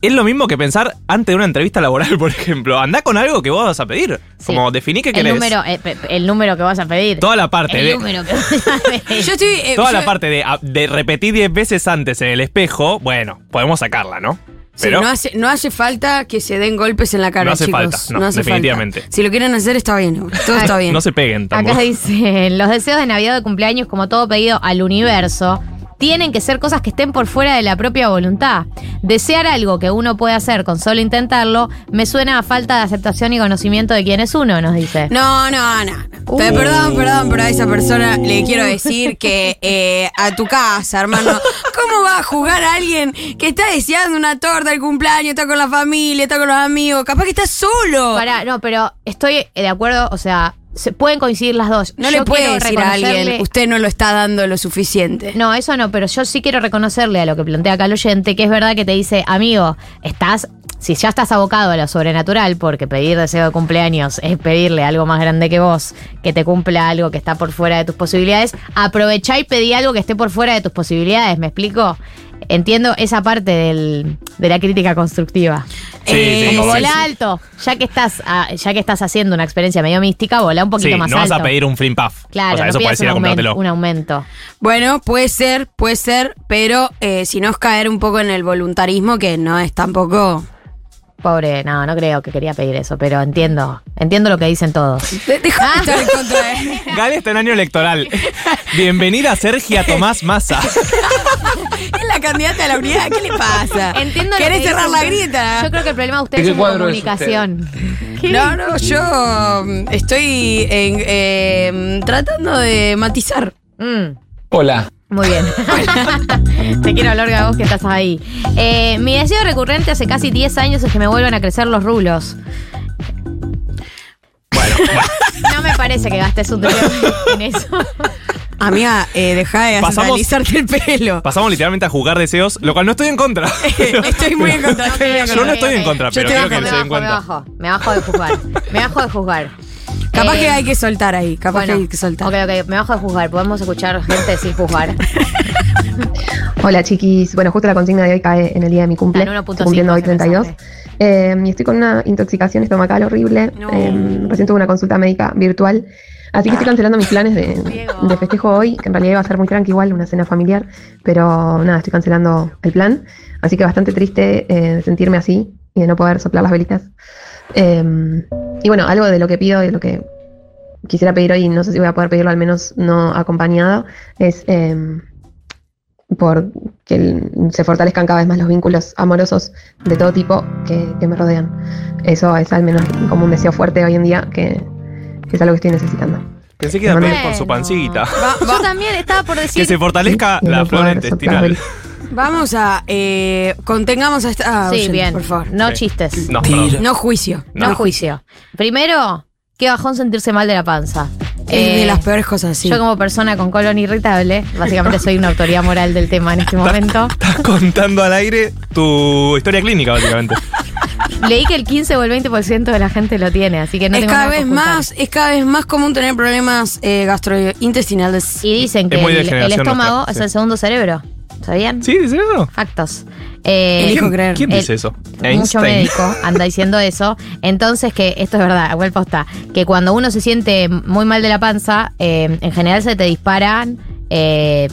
es lo mismo que pensar antes de una entrevista laboral, por ejemplo. Andá con algo que vos vas a pedir. Como definí qué El querés. número, eh, el número que vas a pedir. Toda la parte el de- número que vas a pedir. Yo estoy. eh, Toda yo- la parte de, de repetir 10 veces antes en el espejo, bueno, podemos sacarla, ¿no? Sí, Pero no, hace, no hace falta que se den golpes en la cara, No hace chicos. falta, no, hace definitivamente. falta. Si lo quieren hacer, está bien. Todo está bien. no se peguen tampoco. Acá dice, los deseos de Navidad o de cumpleaños, como todo pedido al universo, tienen que ser cosas que estén por fuera de la propia voluntad. Desear algo que uno puede hacer con solo intentarlo me suena a falta de aceptación y conocimiento de quién es uno, nos dice. No, no, no. Pe- Perdón, perdón, pero a esa persona le quiero decir que eh, a tu casa, hermano, ¿cómo va a jugar a alguien que está deseando una torta el cumpleaños, está con la familia, está con los amigos? Capaz que está solo. Pará, no, pero estoy de acuerdo, o sea, se pueden coincidir las dos. No Yo le puede decir a alguien, usted no lo está dando lo suficiente. No, eso no, pero yo sí quiero reconocerle a lo que plantea acá el oyente, que es verdad que te dice, amigo, estás, si ya estás abocado a lo sobrenatural, porque pedir deseo de cumpleaños es pedirle algo más grande que vos, que te cumpla algo que está por fuera de tus posibilidades, aprovechá y pedí algo que esté por fuera de tus posibilidades, ¿me explico? Entiendo esa parte del- de la crítica constructiva. Sí, sí, Como sí, volá sí. alto, ya que estás ah, ya que estás haciendo una experiencia medio mística, volá un poquito Sí, más no alto. vas a pedir un flim puff. Claro, o sea, no eso puedes ir a un, aumento, comprártelo. un aumento. Bueno, puede ser, puede ser, pero eh, si no es caer un poco en el voluntarismo, que no es tampoco. Pobre, no, no creo que quería pedir eso, pero entiendo, entiendo lo que dicen todos. De estar en contra de. Gale está en año electoral. Bienvenida Sergia Tomás Massa. Es la la candidata a la unidad, ¿qué le pasa? Entiendo lo ¿Querés que cerrar la grieta? Yo creo que el problema de ustedes ¿De es cuadro es comunicación. No, no, yo mm, estoy en, eh, tratando de matizar. Mm, Hola. Muy bien. Te quiero hablar vos que estás ahí. Eh, mi deseo recurrente hace casi 10 años es que me vuelvan a crecer los rulos. No me parece que gastes un dinero en eso. Amiga, eh, deja de Pasamos- alisarte el pelo. Pasamos literalmente a jugar deseos, lo cual no estoy en contra. Estoy muy en contra. estoy muy en Yo contra. no estoy en contra, Yo pero te quiero bajo, que me se den bajo, me cuenta. bajo. Me bajo de juzgar. Me bajo de juzgar. Capaz Eh, que hay que soltar ahí. Capaz bueno, que hay que soltar. Ok, ok, me bajo de juzgar. Podemos escuchar gente sin juzgar. Hola chiquis, bueno, justo la consigna de hoy cae en el día de mi cumple, Está en 1.5 estoy cumpliendo hoy ese 32. Eh, y estoy con una intoxicación estomacal horrible, eh, recién tuve una consulta médica virtual, así que estoy cancelando mis planes de, de festejo hoy, que en realidad iba a ser muy tranqui igual, una cena familiar, pero nada, estoy cancelando el plan, así que bastante triste eh, sentirme así y de no poder soplar las velitas. Eh, y bueno, algo de lo que pido y de lo que quisiera pedir hoy, no sé si voy a poder pedirlo al menos no acompañado, es... eh, por que se fortalezcan cada vez más los vínculos amorosos de todo tipo que, que me rodean. Eso es al menos como un deseo fuerte hoy en día que, que es algo que estoy necesitando. Pensé que iba a pedir por su pancita. Yo también estaba por decir. Que se fortalezca la poder intestinal. Vamos a. Eh, contengamos a esta. ah, Sí, oyente, bien. Por favor. No Sí. chistes. No, perdón. No juicio. No, juicio. Primero, qué bajón sentirse mal de la panza. Es de Eh, las peores cosas, sí. Yo como persona con colon irritable, básicamente soy una autoridad moral del tema en este momento. Estás contando al aire tu historia clínica, básicamente. Leí que el 15 o el 20% de la gente lo tiene, así que no es tengo cada nada que vez ocultar. más, es cada vez más común tener problemas eh, gastrointestinales. Y dicen que muy de el, el generación estómago nuestra, es sí. el segundo cerebro. ¿Sabían? ¿Sí? ¿Dice eso? Factos. Eh, Elijo creer. ¿Quién dice eso? Mucho médico anda diciendo eso. Entonces, que esto es verdad, igual posta, que cuando uno se siente muy mal de la panza, eh, en general se te disparan eh,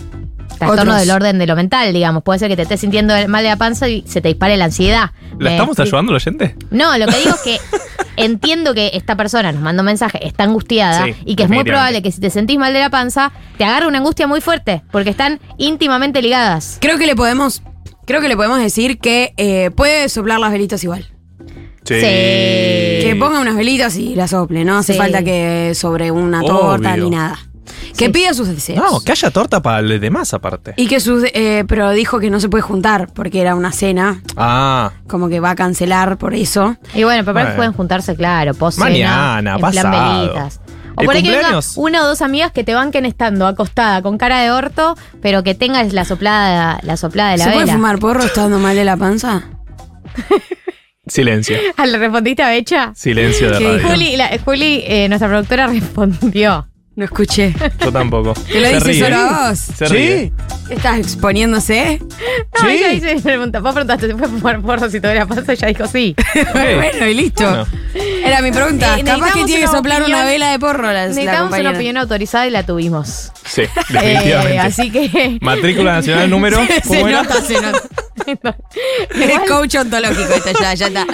trastornos del orden de lo mental, digamos. Puede ser que te estés sintiendo mal de la panza y se te dispare la ansiedad. ¿La Me estamos ayudando al oyente? No, lo que digo es que entiendo que esta persona nos manda un mensaje, está angustiada Sí, y que es muy probable que si te sentís mal de la panza, te agarre una angustia muy fuerte, porque están íntimamente ligadas. Creo que le podemos. Creo que le podemos decir que eh, puede soplar las velitas igual. Sí. Que ponga unas velitas y las sople. No hace Sí. falta que sobre una torta Obvio. ni nada. Que pida sus deseos. No, que haya torta para los demás aparte. Y que sus. eh, pero dijo que no se puede juntar porque era una cena. Ah, Como que va a cancelar por eso. Y bueno, pero Bueno. pueden juntarse, claro, post Mañana, en plan pasado. velitas. O ¿El por ahí que venga una o dos amigas que te banquen estando acostada con cara de orto, pero que tengas la soplada, la soplada de la ¿Se puede fumar porro estando mal de la panza? silencio. Ah, ¿Le respondiste a Becha? Silencio de Sí, radio. Juli, la- Juli, eh, nuestra productora, respondió. No escuché. Yo tampoco. ¿Te lo Se dice ríe. solo a vos? Se ríe. ¿Estás exponiéndose? No, ella dice, pregunta, vos preguntaste, ¿se puede fumar porro si la panza? Ella dijo sí. bueno, y listo. Bueno. Era mi pregunta. Eh, Capaz que tiene que soplar opinión- una vela de porro la, la Necesitamos una opinión autorizada y la tuvimos. Sí, definitivamente. Eh, así que. Matrícula nacional número. se ¿cómo era? nota, se nota. Es coach ontológico esto ya, ya está.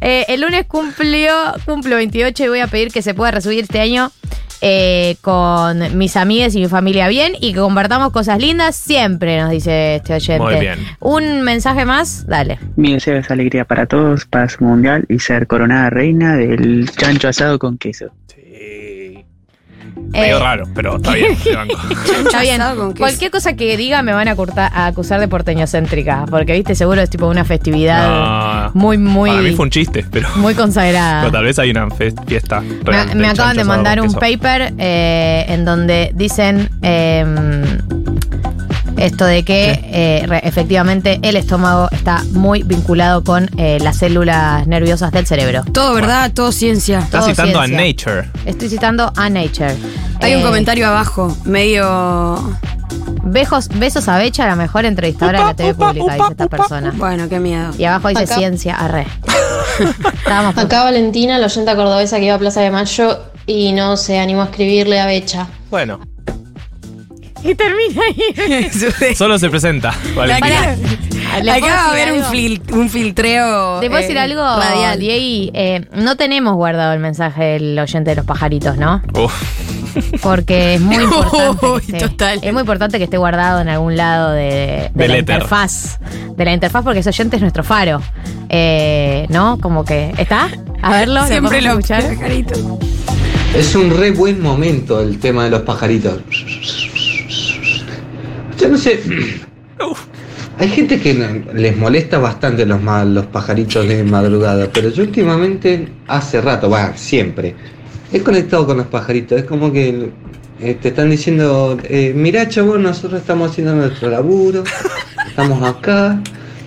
Eh, el lunes cumplió, cumplo 28 y voy a pedir que se pueda resubir este año eh, con mis amigas y mi familia bien y que compartamos cosas lindas siempre, nos dice este oyente. Muy bien. Un mensaje más, dale. Mi deseo es alegría para todos, paz mundial y ser coronada reina del chancho asado con queso. Medio Eh, raro, pero está bien. Está bien. Cualquier cosa que diga me van a, curta- a acusar de porteñocéntrica, porque viste, seguro es tipo una festividad No. muy, muy, Para mí fue un chiste, pero, muy consagrada. pero tal vez hay una fiesta. Me, real me acaban de mandar un queso. paper eh, en donde dicen em, esto de que eh, re- efectivamente el estómago está muy vinculado con eh, las células nerviosas del cerebro. Todo verdad, todo ciencia. Está todo citando a ciencia. Nature. Estoy citando a Nature. Hay un Eh, comentario abajo, medio. Bejos, besos a Becha, la mejor entrevistadora de la TV pública, dice esta persona. Bueno, qué miedo. Y abajo dice Acá. ciencia, arre. Estábamos Acá Valentina, la oyenta cordobesa que iba a Plaza de Mayo y no se animó a escribirle a Becha. Bueno, Y termina ahí. solo se presenta. Valentina. ¿Le Acá va a haber un, fil- un filtreo. ¿Te puedo eh, decir algo, Radial. Diego? Eh, no tenemos guardado el mensaje del oyente de los pajaritos, ¿no? Uf. Porque es muy importante. que Uy, esté- Es muy importante que esté guardado en algún lado de, la interfaz. De la interfaz, porque ese oyente es nuestro faro. Eh, ¿No? Como que. ¿Está? A verlo, Siempre lo escuchar. pajaritos. Es un re buen momento el tema de los pajaritos. Yo no sé. Hay gente que les molesta bastante los, los pajaritos de madrugada, pero yo últimamente, hace rato, bueno, siempre, he conectado con los pajaritos. Es como que eh, te están diciendo, eh, mirá chabón, nosotros estamos haciendo nuestro laburo, estamos acá,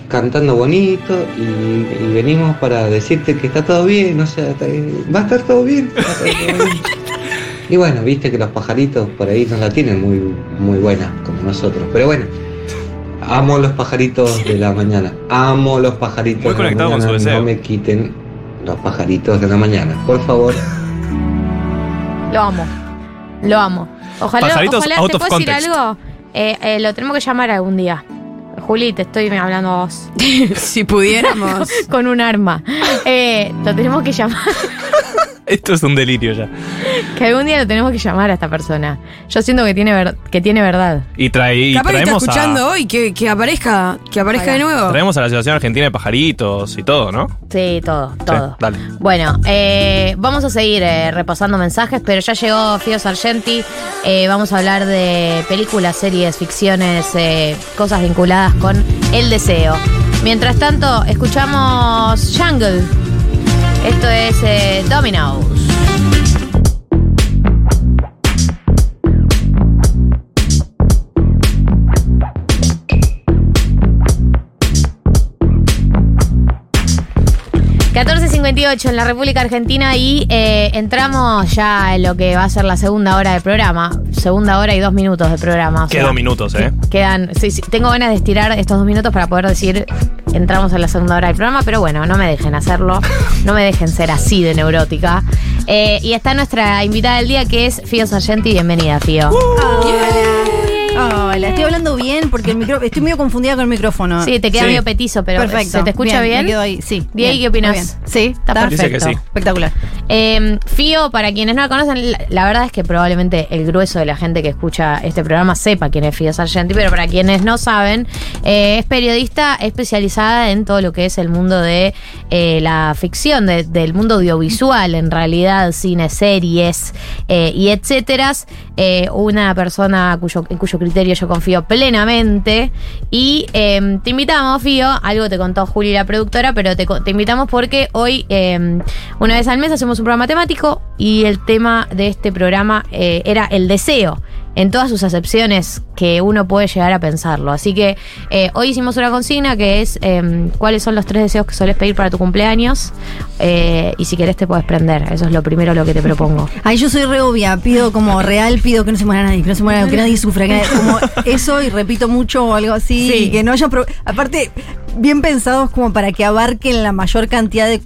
cantando bonito y, y venimos para decirte que está todo bien, o sea, está- va a estar todo bien. va a estar todo bien. Y bueno, viste que los pajaritos por ahí no la tienen muy, muy buena como nosotros. Pero bueno, amo los pajaritos de la mañana. Amo los pajaritos Muy de la conectado con mañana. su deseo. No me quiten los pajaritos de la mañana, por favor. Lo amo. Lo amo. Ojalá, Pajaritos ojalá out ¿te of puedo decir algo? Eh, eh, lo tenemos que llamar algún día. Juli, te estoy hablando a vos. si pudiéramos. Con un arma. Eh, lo tenemos que llamar. Esto es un delirio ya. Que algún día lo tenemos que llamar a esta persona. Yo siento que tiene, ver- que tiene verdad. Y, trae, y Capaz que está traemos, escuchando a, hoy, que, que aparezca, que aparezca de nuevo. traemos a la Asociación Argentina de Pajaritos y todo, ¿no? Sí, todo, todo. Sí, dale. Bueno, eh, vamos a seguir eh, repasando mensajes, pero ya llegó Fio Sargenti. Eh, vamos a hablar de películas, series, ficciones, eh, cosas vinculadas con el deseo. Mientras tanto, escuchamos Jungle. Esto es eh, Dominoes. ...14.58 en la República Argentina y eh, entramos ya en lo que va a ser la segunda hora del programa. Segunda hora y dos minutos de programa. sea, Quedó minutos, ¿eh? Quedan, sí, sí, tengo ganas de estirar estos dos minutos para poder decir entramos en la segunda hora del programa, pero bueno, no me dejen hacerlo, no me dejen ser así de neurótica. Eh, y está nuestra invitada del día que es Fío Sargenti, bienvenida Fío. Hola, estoy hablando bien porque el micro, estoy medio confundida con el micrófono. Sí, te queda medio petizo, pero perfecto. ¿se te escucha bien? Me quedo ahí, sí. Diego, bien, ¿qué opinas? bien. Sí, Está perfecto. Dice que sí. Espectacular. Eh, Fío, para quienes no la conocen, la, verdad es que probablemente el grueso de la gente que escucha este programa sepa quién es Fío Sargenti, pero para quienes no saben, eh, es periodista especializada en todo lo que es el mundo de eh, la ficción, de- del mundo audiovisual, en realidad, cine, series eh, y etcétera. Una persona en cuyo criterio yo confío plenamente. Y eh, te invitamos, Fío, algo te contó Juli, la productora, pero te, te invitamos porque hoy, eh, una vez al mes, hacemos un programa temático y el tema de este programa eh, era el deseo. En todas sus acepciones que uno puede llegar a pensarlo. Así que eh, hoy hicimos una consigna que es eh, cuáles son los tres deseos que sueles pedir para tu cumpleaños. Eh, y si querés te puedes prender. Eso es lo primero lo que te propongo. Ay, yo soy re obvia, pido como real, pido que no se muera nadie, que no se muera nadie, que nadie sufra, que nadie- como eso y repito mucho o algo así, Sí. y que no haya, aparte, bien pensados como para que abarquen la mayor cantidad de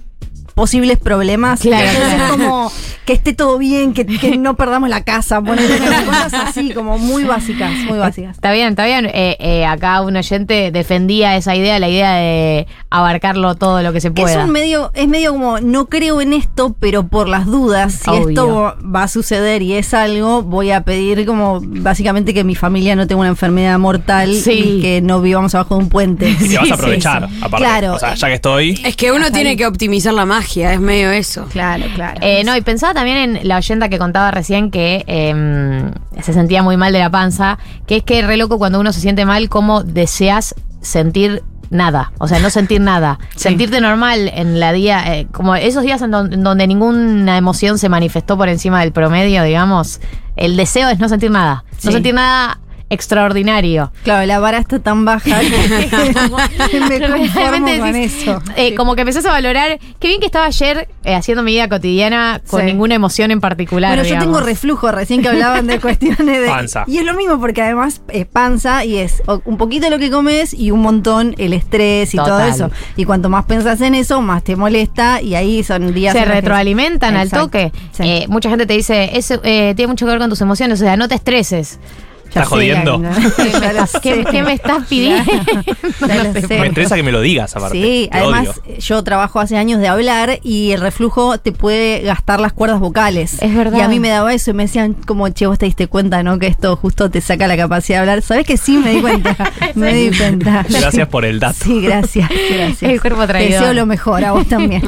posibles problemas. Claro, Entonces es como que esté todo bien, que, que no perdamos la casa, poner cosas así, como muy básicas, muy básicas. Está bien, está bien. Eh, eh, acá un oyente defendía esa idea, la idea de abarcarlo todo lo que se Que es pueda. un medio, es medio como, no creo en esto, pero por las dudas, si Obvio. esto va a suceder y es algo, voy a pedir como básicamente que mi familia no tenga una enfermedad mortal Sí. y que no vivamos abajo de un puente. Y que vas a aprovechar, aparte. Claro. O sea, ya que estoy. Es que uno tiene que optimizar la magia, es medio eso. Claro, claro. Eh, no, y pensaba también en la oyenta que contaba recién que eh, se sentía muy mal de la panza, que es que re loco cuando uno se siente mal, como deseas sentir nada, o sea, no sentir nada, sentirte normal en la día, eh, como esos días en, don- en donde ninguna emoción se manifestó por encima del promedio, digamos, el deseo es no sentir nada, no sentir nada extraordinario. Claro, la vara está tan baja que me conformo con decís, eso. eh, Como que empezás a valorar, qué bien que estaba ayer eh, haciendo mi vida cotidiana con Sí. ninguna emoción en particular. Bueno, yo digamos. tengo reflujo, recién que hablaban de cuestiones de... Panza. Y es lo mismo porque además es panza y es un poquito lo que comes y un montón el estrés y todo eso. Y cuanto más pensás en eso, más te molesta y ahí son días... se retroalimentan al Exacto. toque. Sí. Eh, mucha gente te dice, eso eh, tiene mucho que ver con tus emociones, o sea, no te estreses. ¿Estás jodiendo? ¿Qué, me estás- qué- qué me estás pidiendo? Sé. Me interesa que me lo digas, aparte. Sí, Te además odio. yo trabajo hace años de hablar y el reflujo te puede gastar las cuerdas vocales. Es verdad. Y a mí me daba eso y me decían como, che, vos te diste cuenta, ¿no? Que esto justo te saca la capacidad de hablar. ¿Sabés que sí? Me di cuenta. me di cuenta. Gracias por el dato. Sí, gracias, gracias. El cuerpo traidor. deseo lo mejor, a vos también.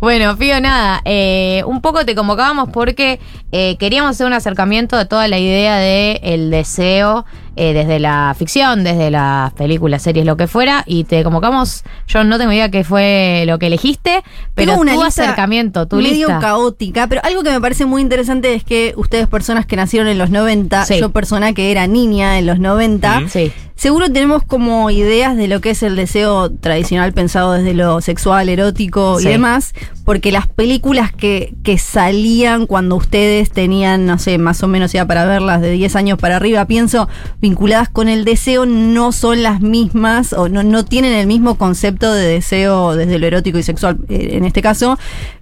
Bueno, Fío, nada, eh, un poco te convocábamos porque eh, queríamos hacer un acercamiento de toda la idea de el deseo eh, desde la ficción, desde las películas, series, lo que fuera, y te convocamos, yo no tengo idea qué fue lo que elegiste, pero una tu lista acercamiento, tu medio lista. caótica, pero algo que me parece muy interesante es que ustedes personas que nacieron en los 90, Sí. yo persona que era niña en los 90, Sí. Seguro tenemos como ideas de lo que es el deseo tradicional pensado desde lo sexual, erótico Sí. y demás, porque las películas que, que salían cuando ustedes tenían, no sé, más o menos ya para verlas de 10 años para arriba, pienso, vinculadas con el deseo, no son las mismas o no, no tienen el mismo concepto de deseo desde lo erótico y sexual, eh, en este caso,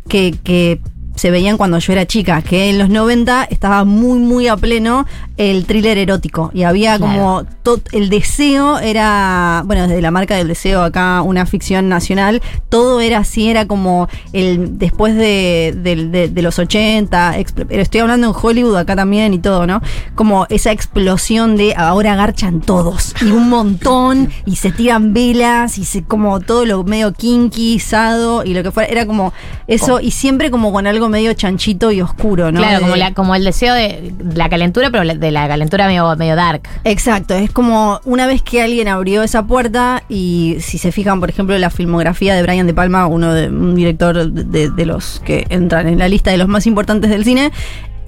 que, que se veían cuando yo era chica, que en los 90 estaba muy, muy a pleno el thriller erótico. Y había Claro. como todo, el deseo era, bueno, desde la marca del deseo acá, una ficción nacional, todo era así, era como el después de, del- de- de los 80, expl- pero estoy hablando en Hollywood acá también y todo, ¿no? Como esa explosión de ahora garchan todos, y un montón, y se tiran velas, y se como todo lo medio kinky, sado, y lo que fuera, era como eso, y siempre como con algo medio chanchito y oscuro, ¿no? Claro, como, De- la, como el deseo de la calentura, pero de la calentura medio, medio dark. Exacto, es como una vez que alguien abrió esa puerta y si se fijan, por ejemplo, la filmografía de Brian De Palma, uno de un director de, los que entran en la lista de los más importantes del cine,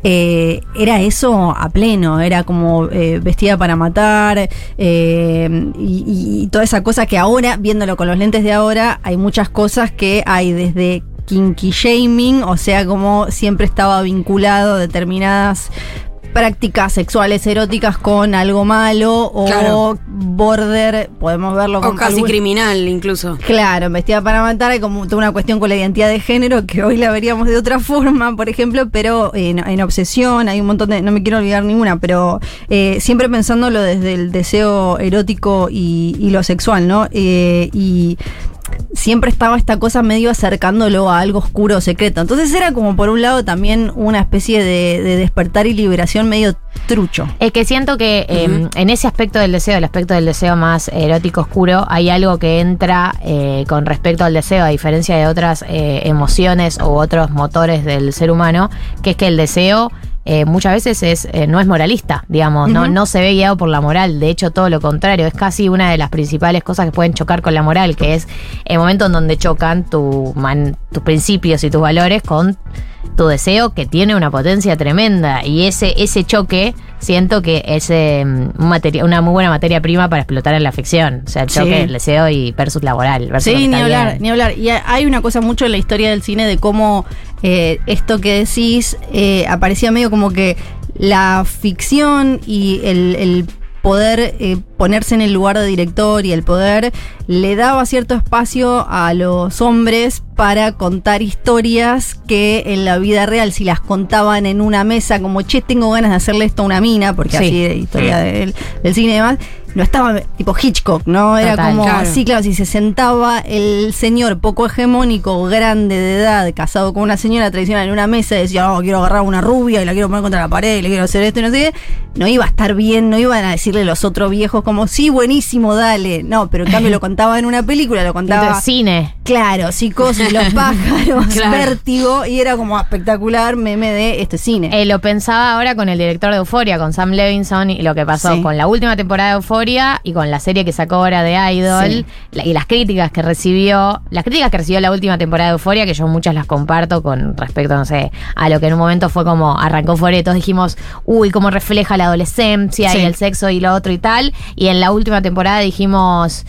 eh, era eso a pleno, era como eh, vestida para matar eh, y toda esa cosa que ahora, viéndolo con los lentes de ahora, hay muchas cosas que hay desde kinky shaming, o sea, como siempre estaba vinculado a determinadas prácticas sexuales eróticas con algo malo o Claro. border, podemos verlo O con casi algún- criminal, incluso. Claro, vestida para matar, hay como toda una cuestión con la identidad de género que hoy la veríamos de otra forma, por ejemplo, pero en, en obsesión hay un montón de, no me quiero olvidar ninguna, pero eh, siempre pensándolo desde el deseo erótico y, y lo sexual, ¿no? Eh, y siempre estaba esta cosa medio acercándolo a algo oscuro o secreto. Entonces era como por un lado también una especie de, de despertar y liberación medio trucho. Es que siento que eh, en ese aspecto del deseo, el aspecto del deseo más erótico oscuro, hay algo que entra eh, con respecto al deseo, a diferencia de otras eh, emociones u otros motores del ser humano, que es que el deseo eh, muchas veces es, eh, no es moralista, digamos, no, no se ve guiado por la moral, de hecho todo lo contrario, es casi una de las principales cosas que pueden chocar con la moral, que es el momento en donde chocan tu man- tus principios y tus valores con tu deseo que tiene una potencia tremenda y ese ese choque siento que es eh, un materia- una muy buena materia prima para explotar en la ficción o sea el Sí. choque del deseo y versus la moral versus Sí, ni hablar, bien. ni hablar. Y ha- hay una cosa mucho en la historia del cine de cómo eh, esto que decís eh, aparecía medio como que la ficción y el, el poder eh, ponerse en el lugar de director y el poder le daba cierto espacio a los hombres para contar historias que en la vida real si las contaban en una mesa como che tengo ganas de hacerle esto a una mina porque Sí. así de historia Mm. del, del cine y demás no estaba tipo Hitchcock no era Total. como Claro. sí claro si se sentaba el señor poco hegemónico grande de edad casado con una señora tradicional en una mesa y decía no quiero agarrar a una rubia y la quiero poner contra la pared y le quiero hacer esto y no sé qué no iba a estar bien no iban a decirle los otros viejos como sí buenísimo dale no pero en cambio lo contaba en una película lo contaba Entonces, cine Claro, psicosis, los pájaros, Claro. vértigo, y era como espectacular meme de este cine. Eh, lo pensaba ahora con el director de Euforia, con Sam Levinson, y lo que pasó Sí. con la última temporada de Euforia y con la serie que sacó ahora de Idol, Sí. la- y las críticas que recibió, las críticas que recibió la última temporada de Euforia, que yo muchas las comparto con respecto, no sé, a lo que en un momento fue como arrancó Euforia y todos dijimos, uy, cómo refleja la adolescencia Sí. y el sexo y lo otro y tal, y en la última temporada dijimos...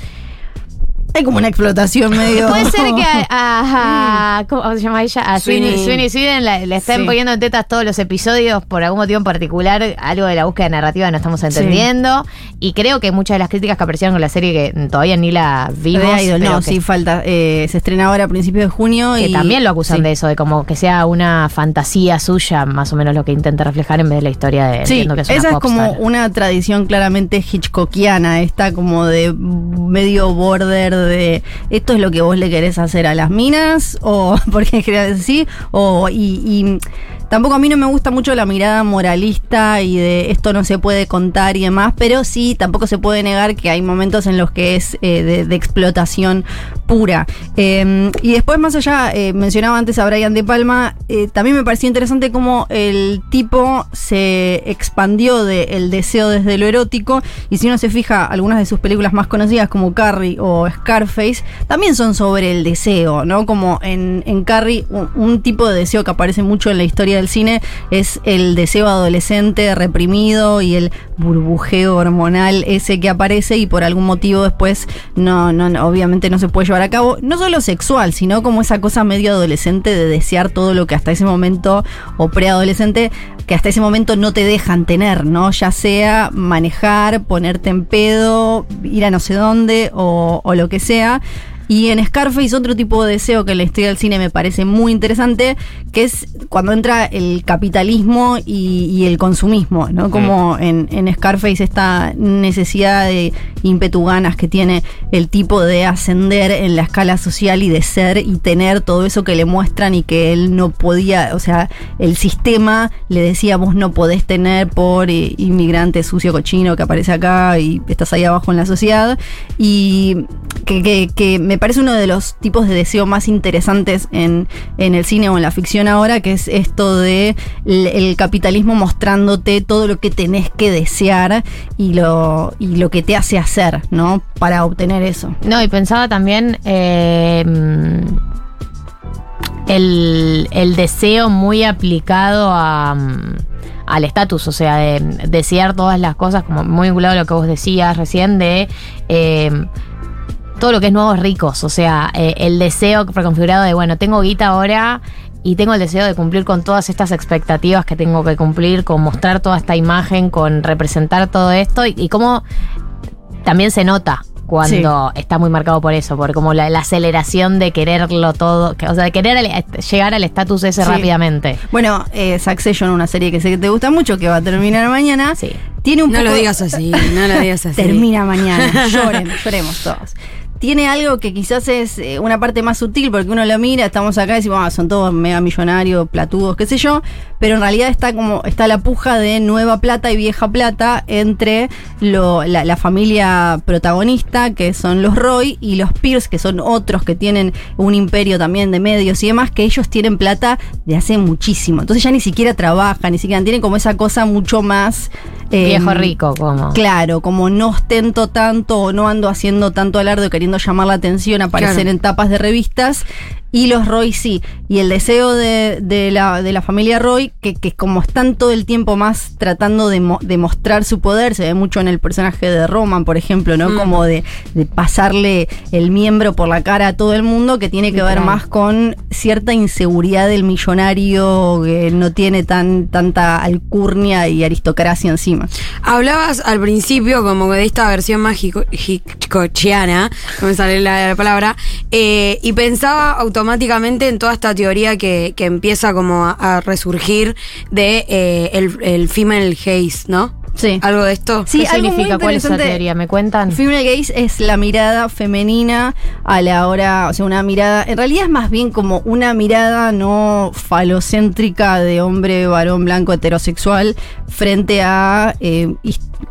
Hay como una explotación medio. Puede ser que a, a- a- ¿cómo se llama ella? A Sweeney, Sweeney. Sweeney Sweden la- le estén Sí. poniendo en tetas todos los episodios por algún motivo en particular, algo de la búsqueda narrativa no estamos entendiendo. Y creo que muchas de las críticas que aparecieron con la serie que todavía ni la vimos. Idol, no, que- sí, falta. Eh, se estrena ahora a principios de junio. que y también lo acusan sí. de eso, de como que sea una fantasía suya, más o menos lo que intenta reflejar en vez de la historia de Sí, que es una esa es como una tradición claramente hitchcockiana, esta como de medio border de esto es lo que vos le querés hacer a las minas, o porque en general o y, y tampoco a mí no me gusta mucho la mirada moralista y de esto no se puede contar y demás, pero sí tampoco se puede negar que hay momentos en los que es eh, de explotación pura. Eh, y después, más allá, eh, mencionaba antes a Brian De Palma, eh, también me pareció interesante cómo el tipo se expandió del deseo desde lo erótico. Y si uno se fija, algunas de sus películas más conocidas, como Carrie o Scarface, también son sobre el deseo, ¿no? Como en, en Carrie, un, tipo de deseo que aparece mucho en la historia del cine es el deseo adolescente reprimido y el burbujeo hormonal ese que aparece y por algún motivo después no, no, obviamente no se puede llevar a cabo, no solo sexual, sino como esa cosa medio adolescente de desear todo lo que hasta ese momento, o preadolescente, que hasta ese momento no te dejan tener, ¿no? Ya sea manejar, ponerte en pedo, ir a no sé dónde o, o lo que sea. Y en Scarface otro tipo de deseo que en la historia del cine me parece muy interesante, que es cuando entra el capitalismo y, y el consumismo, ¿no? Como en, en Scarface esta necesidad de ímpetu ganas que tiene el tipo de ascender en la escala social y de ser y tener todo eso que le muestran y que él no podía, o sea, el sistema le decía vos no podés tener por eh, inmigrante sucio cochino que aparece acá y estás ahí abajo en la sociedad y que, que- que me parece uno de los tipos de deseo más interesantes en, en el cine o en la ficción ahora, que es esto de el, capitalismo mostrándote todo lo que tenés que desear y lo, y lo que te hace hacer, ¿no? Para obtener eso. No, y pensaba también eh, el, el deseo muy aplicado a, al estatus, o sea, de desear todas las cosas, como muy vinculado a lo que vos decías recién, de eh, todo lo que es nuevos ricos, o sea, eh, el deseo preconfigurado de, bueno, tengo guita ahora y tengo el deseo de cumplir con todas estas expectativas que tengo que cumplir, con mostrar toda esta imagen, con representar todo esto y, y cómo también se nota cuando está muy marcado por eso, por como la, la aceleración de quererlo todo, que- o sea, de querer al- llegar al estatus ese Sí. rápidamente. Bueno, eh, Succession, una serie que sé que te gusta mucho, que va a terminar mañana. Tiene un No poco- lo digas así, no lo digas así. Termina mañana. Lloren, lloremos todos. Tiene algo que quizás es eh, una parte más sutil, porque uno lo mira, estamos acá y decimos, ah, son todos mega millonarios, platudos, qué sé yo, pero en realidad está como, está la puja de nueva plata y vieja plata entre lo- la, la familia protagonista, que son los Roy, y los Pierce, que son otros que tienen un imperio también de medios y demás, que ellos tienen plata de hace muchísimo. Entonces ya ni siquiera trabajan, ni siquiera tienen como esa cosa mucho más... eh, Viejo rico, como. Claro, como no ostento tanto o no ando haciendo tanto alarde queriendo llamar la atención, aparecer Claro. en tapas de revistas. Y los Roy sí. Y el deseo de, de la, de la familia Roy, que, que como están todo el tiempo más tratando de, mo- de mostrar su poder, se ve mucho en el personaje de Roman, por ejemplo, ¿no? Mm. Como de, de pasarle el miembro por la cara a todo el mundo, que tiene que ver más con cierta inseguridad del millonario que no tiene tan, tanta alcurnia y aristocracia encima. Hablabas al principio como de esta versión hitchcockiana, no me sale la, la palabra, eh, y pensaba automáticamente en toda esta teoría que, que empieza como a, resurgir de eh, el, el female haze, ¿no? Sí. ¿Algo de esto? Sí, ¿Qué algo muy significa? ¿Cuál es esa teoría? ¿Me cuentan? Female gaze es la mirada femenina a la hora, o sea, una mirada, en realidad es más bien como una mirada no falocéntrica de hombre, varón, blanco, heterosexual, frente a eh,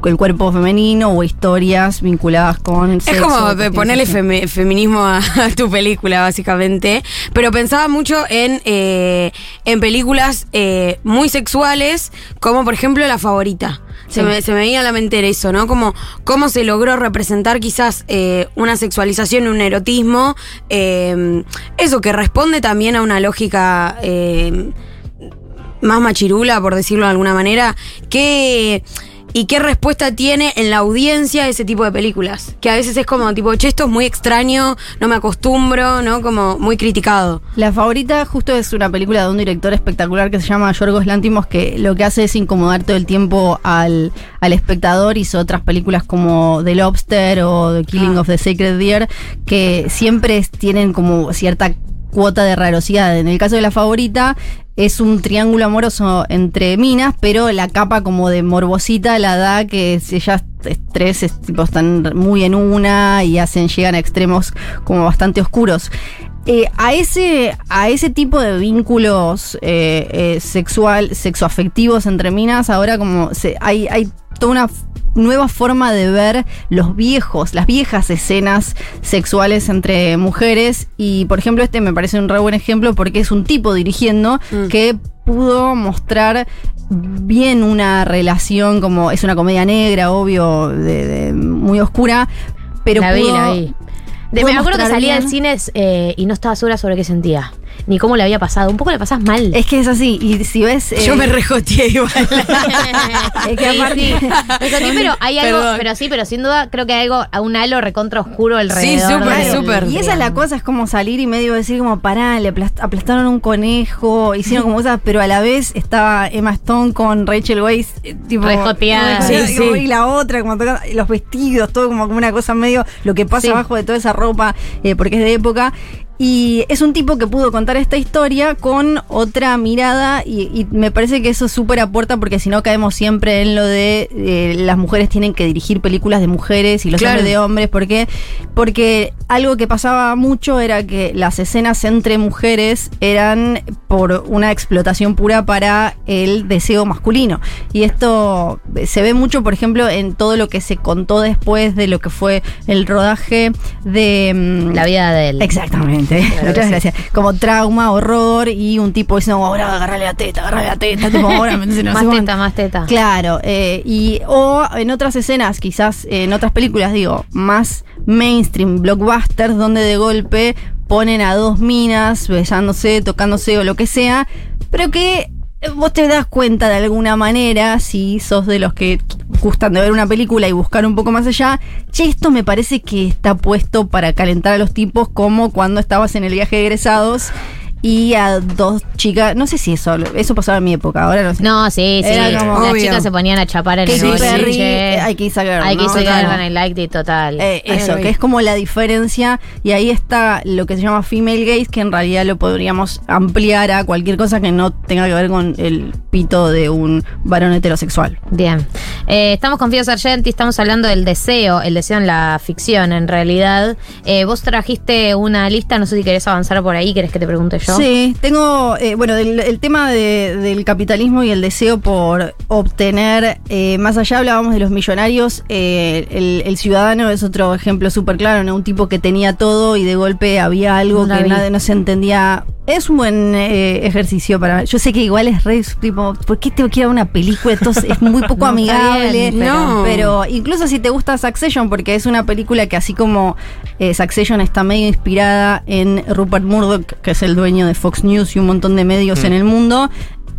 el cuerpo femenino o historias vinculadas con Es sexo, como ponerle femi- feminismo a, a tu película, básicamente. Pero pensaba mucho en, eh, en películas eh, muy sexuales, como por ejemplo La Favorita. Se, Sí. me, se me venía a la mente eso, ¿no? Como cómo se logró representar quizás eh, una sexualización, un erotismo, eh, eso que responde también a una lógica eh, más machirula, por decirlo de alguna manera, que y qué respuesta tiene en la audiencia ese tipo de películas. Que a veces es como tipo, che, esto es muy extraño, no me acostumbro, ¿no? Como muy criticado. La favorita justo es una película de un director espectacular que se llama Yorgos Lantimos, que lo que hace es incomodar todo el tiempo al, al espectador. Hizo otras películas como The Lobster o The Killing Ah. of the Sacred Deer, que siempre tienen como cierta cuota de rarosidad. En el caso de la favorita, es un triángulo amoroso entre minas, pero la capa como de morbosita la da que si ellas es- tres es- están muy en una y hacen, llegan a extremos como bastante oscuros. Eh, a, ese, a ese tipo de vínculos eh, eh, sexual, sexoafectivos entre minas, ahora como se, hay, hay toda una nueva forma de ver los viejos, las viejas escenas sexuales entre mujeres. Y por ejemplo, este me parece un re buen ejemplo porque es un tipo dirigiendo que pudo mostrar bien una relación como es una comedia negra, obvio, de, de- muy oscura, pero la vi, pudo- la vi. De- pudo me acuerdo que salía del cine eh, y no estaba segura sobre qué sentía. Ni cómo le había pasado. Un poco le pasás mal. Es que es así. Y si ves. Yo me rejoteé igual. Es que Sí, aparte- sí. Me conté, pero hay algo, Perdón. pero sí, pero sin duda creo que hay algo, a un halo recontra oscuro alrededor. Claro. del- Y esa es la cosa, es como salir y medio decir como, pará, le aplast- aplastaron un conejo, hicieron como cosas, pero a la vez estaba Emma Stone con Rachel Weisz, eh, tipo... Rejoteada. Sí, Sí, sí. Y la otra, como tocando- los vestidos, todo como, como una cosa medio, lo que pasa Sí. abajo de toda esa ropa, eh, porque es de época. Y es un tipo que pudo contar esta historia con otra mirada y, y me parece que eso súper aporta porque si no caemos siempre en lo de eh, las mujeres tienen que dirigir películas de mujeres y los Claro. hombres de hombres. ¿Por qué? Porque algo que pasaba mucho era que las escenas entre mujeres eran por una explotación pura para el deseo masculino. Y esto se ve mucho, por ejemplo, en todo lo que se contó después de lo que fue el rodaje de... mm, La vida de él. Exactamente. Claro Muchas que sí. gracias. Como trauma, horror y un tipo diciendo, ahora agarrale la teta, agarrale la teta. tipo, ahora, no Más teta, más teta. Claro, eh, y o en otras escenas, quizás en otras películas, digo, más mainstream, blockbusters, donde de golpe ponen a dos minas besándose, tocándose o lo que sea, pero que eh, vos te das cuenta de alguna manera, si sos de los que gustan de ver una película y buscar un poco más allá, che, esto me parece que está puesto para calentar a los tipos como cuando estabas en el viaje de egresados y a dos chicas, no sé si eso, eso pasaba en mi época, ahora no sé. No, sí, sí. Era como- Las Obvio. chicas se ponían a chapar en Katy el Perry, boliche. eh, I Kiss a Girl, I ¿no? Kiss a I liked it, total. Eh, eso, que es como la diferencia, y ahí está lo que se llama female gaze, que en realidad lo podríamos ampliar a cualquier cosa que no tenga que ver con el pito de un varón heterosexual. Bien. Eh, estamos con Fío Sargenti, estamos hablando del deseo, el deseo en la ficción, en realidad. Eh, vos trajiste una lista, no sé si querés avanzar por ahí, querés que te pregunte yo. Sí, tengo, eh, bueno, del- el tema de- del capitalismo y el deseo por obtener, eh, más allá hablábamos de los millonarios, eh, el, el ciudadano es otro ejemplo súper claro, ¿no? Un tipo que tenía todo y de golpe había algo No que nadie no se entendía. Es un buen eh, ejercicio para. Yo sé que igual es re, tipo, ¿por qué tengo que ir a una película? Esto es- muy poco No, amigable. bien, pero- no. Pero incluso si te gusta Succession, porque es una película que así como eh, Succession está medio inspirada en Rupert Murdoch, que es el dueño de Fox News y un montón de medios Mm. en el mundo.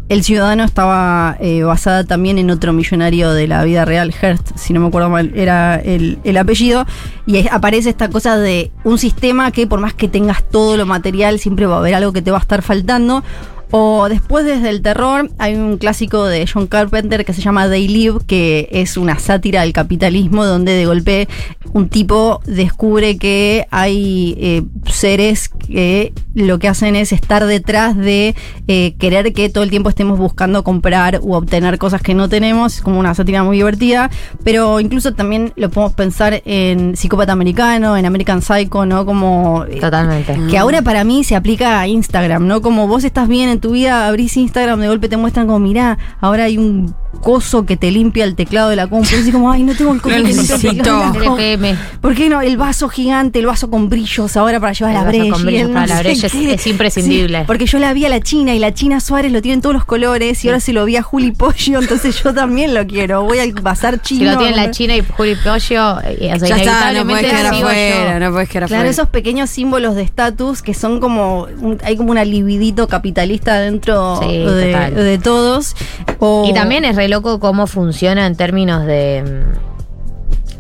El Ciudadano estaba eh, basada también en otro millonario de la vida real, Hearst, si no me acuerdo mal, era el, el apellido. Y es- aparece esta cosa de un sistema que por más que tengas todo lo material, siempre va a haber algo que te va a estar faltando. O después desde el terror hay un clásico de John Carpenter que se llama They Live, que es una sátira al capitalismo donde de golpe un tipo descubre que hay eh, seres que lo que hacen es estar detrás de eh, querer que todo el tiempo estemos buscando comprar u obtener cosas que no tenemos, es como una sátira muy divertida, pero incluso también lo podemos pensar en Psicópata Americano, en American Psycho, ¿no? Como... eh, Totalmente. que ahora para mí se aplica a Instagram, ¿no? Como vos estás bien en tu vida, abrís Instagram, de golpe te muestran como, mirá, ahora hay un coso que te limpia el teclado de la compu. Y así como, ay, no tengo el coso que limpia el teclado la. ¿Por qué no? El vaso gigante, el vaso con brillos ahora para llevar El la vaso brecha. con brillos para la sé brecha es- imprescindible. Sí, porque yo la vi a la China y la China Suárez lo tiene en todos los colores y ahora se lo vi a Juli Pollo, entonces yo también lo quiero. Voy al bazar chino. Si lo tienen a la China y Juli Pollo, eh, o sea, Ya está, no puedes quedar afuera, no puedes quedar Claro, afuera. esos pequeños símbolos de estatus que son como. un- hay como una libidito capitalista dentro Sí, de, todos. O- Y también es re loco cómo funciona en términos de,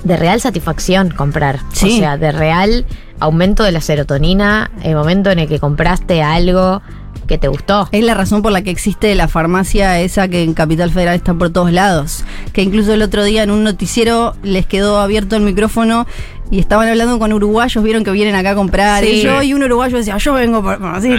de real satisfacción comprar. Sí. O sea, de real aumento de la serotonina, el momento en el que compraste algo que te gustó. Es la razón por la que existe la farmacia esa que en Capital Federal está por todos lados. Que incluso el otro día en un noticiero les quedó abierto el micrófono y estaban hablando con uruguayos, vieron que vienen acá a comprar. Sí. Y yo y un uruguayo decía, yo vengo por. bueno, así.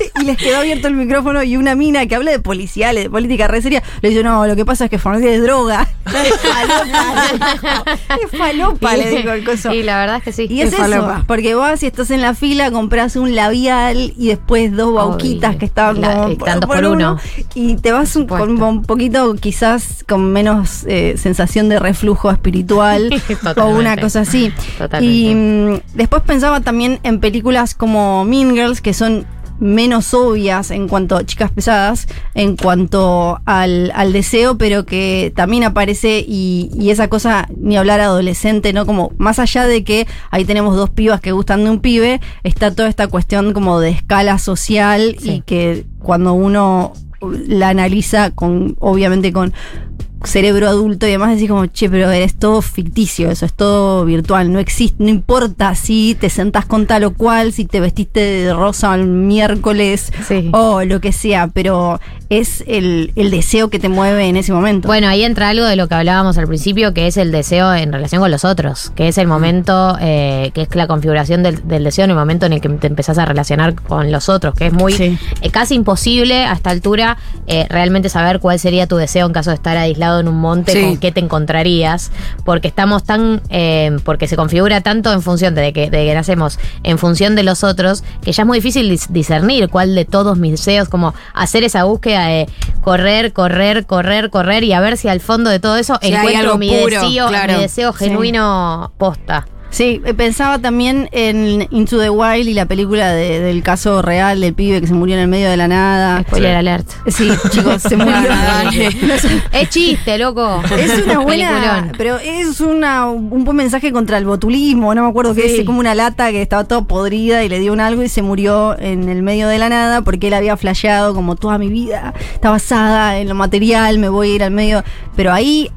y les quedó abierto el micrófono y una mina que habla de policiales, de política re seria, le dice, no, lo que pasa es que farmacia es droga. es falopa, es falopa, le digo el coso. Y la verdad es que sí. Y es, eso, porque vas y estás en la fila, compras un labial y después dos bauquitas que estaban La- como tantos por uno. Y te vas un, con un poquito, quizás con menos eh, sensación de reflujo espiritual o una cosa así. Totalmente. Y mm, después pensaba también en películas como Mean Girls, que son menos obvias en cuanto a chicas pesadas, en cuanto al, al deseo, pero que también aparece y, y esa cosa, ni hablar adolescente, ¿no? Como más allá de que ahí tenemos dos pibas que gustan de un pibe, está toda esta cuestión como de escala social y que cuando uno la analiza con, obviamente con cerebro adulto y demás, decís como, che, pero es todo ficticio, eso es todo virtual, no existe, no importa si te sentás con tal o cual, si te vestiste de rosa el miércoles o lo que sea, pero es el, el deseo que te mueve en ese momento. Bueno, ahí entra algo de lo que hablábamos al principio, que es el deseo en relación con los otros, que es el momento, eh, que es la configuración del, del deseo en el momento en el que te empezás a relacionar con los otros, que es muy eh, casi imposible a esta altura eh, realmente saber cuál sería tu deseo en caso de estar aislado en un monte, Sí. con qué te encontrarías, porque estamos tan, porque se configura tanto en función de que, de que nacemos, en función de los otros, que ya es muy difícil dis- discernir cuál de todos mis deseos, como hacer esa búsqueda de correr, correr, correr, correr y a ver si al fondo de todo eso Si encuentro mi, puro, deseo, claro. mi deseo Sí. genuino posta. Sí, eh, pensaba también en Into the Wild y la película de- del caso real del pibe que se murió en el medio de la nada. Spoiler alert. Sí, chicos, se murió. Es chiste, loco. Es una buena, Peliculón. pero es una, un buen mensaje contra el botulismo, no me acuerdo qué Sí. es, como una lata que estaba toda podrida y le dio un algo y se murió en el medio de la nada porque él había flasheado como toda mi vida está basada en lo material, me voy a ir al medio, pero ahí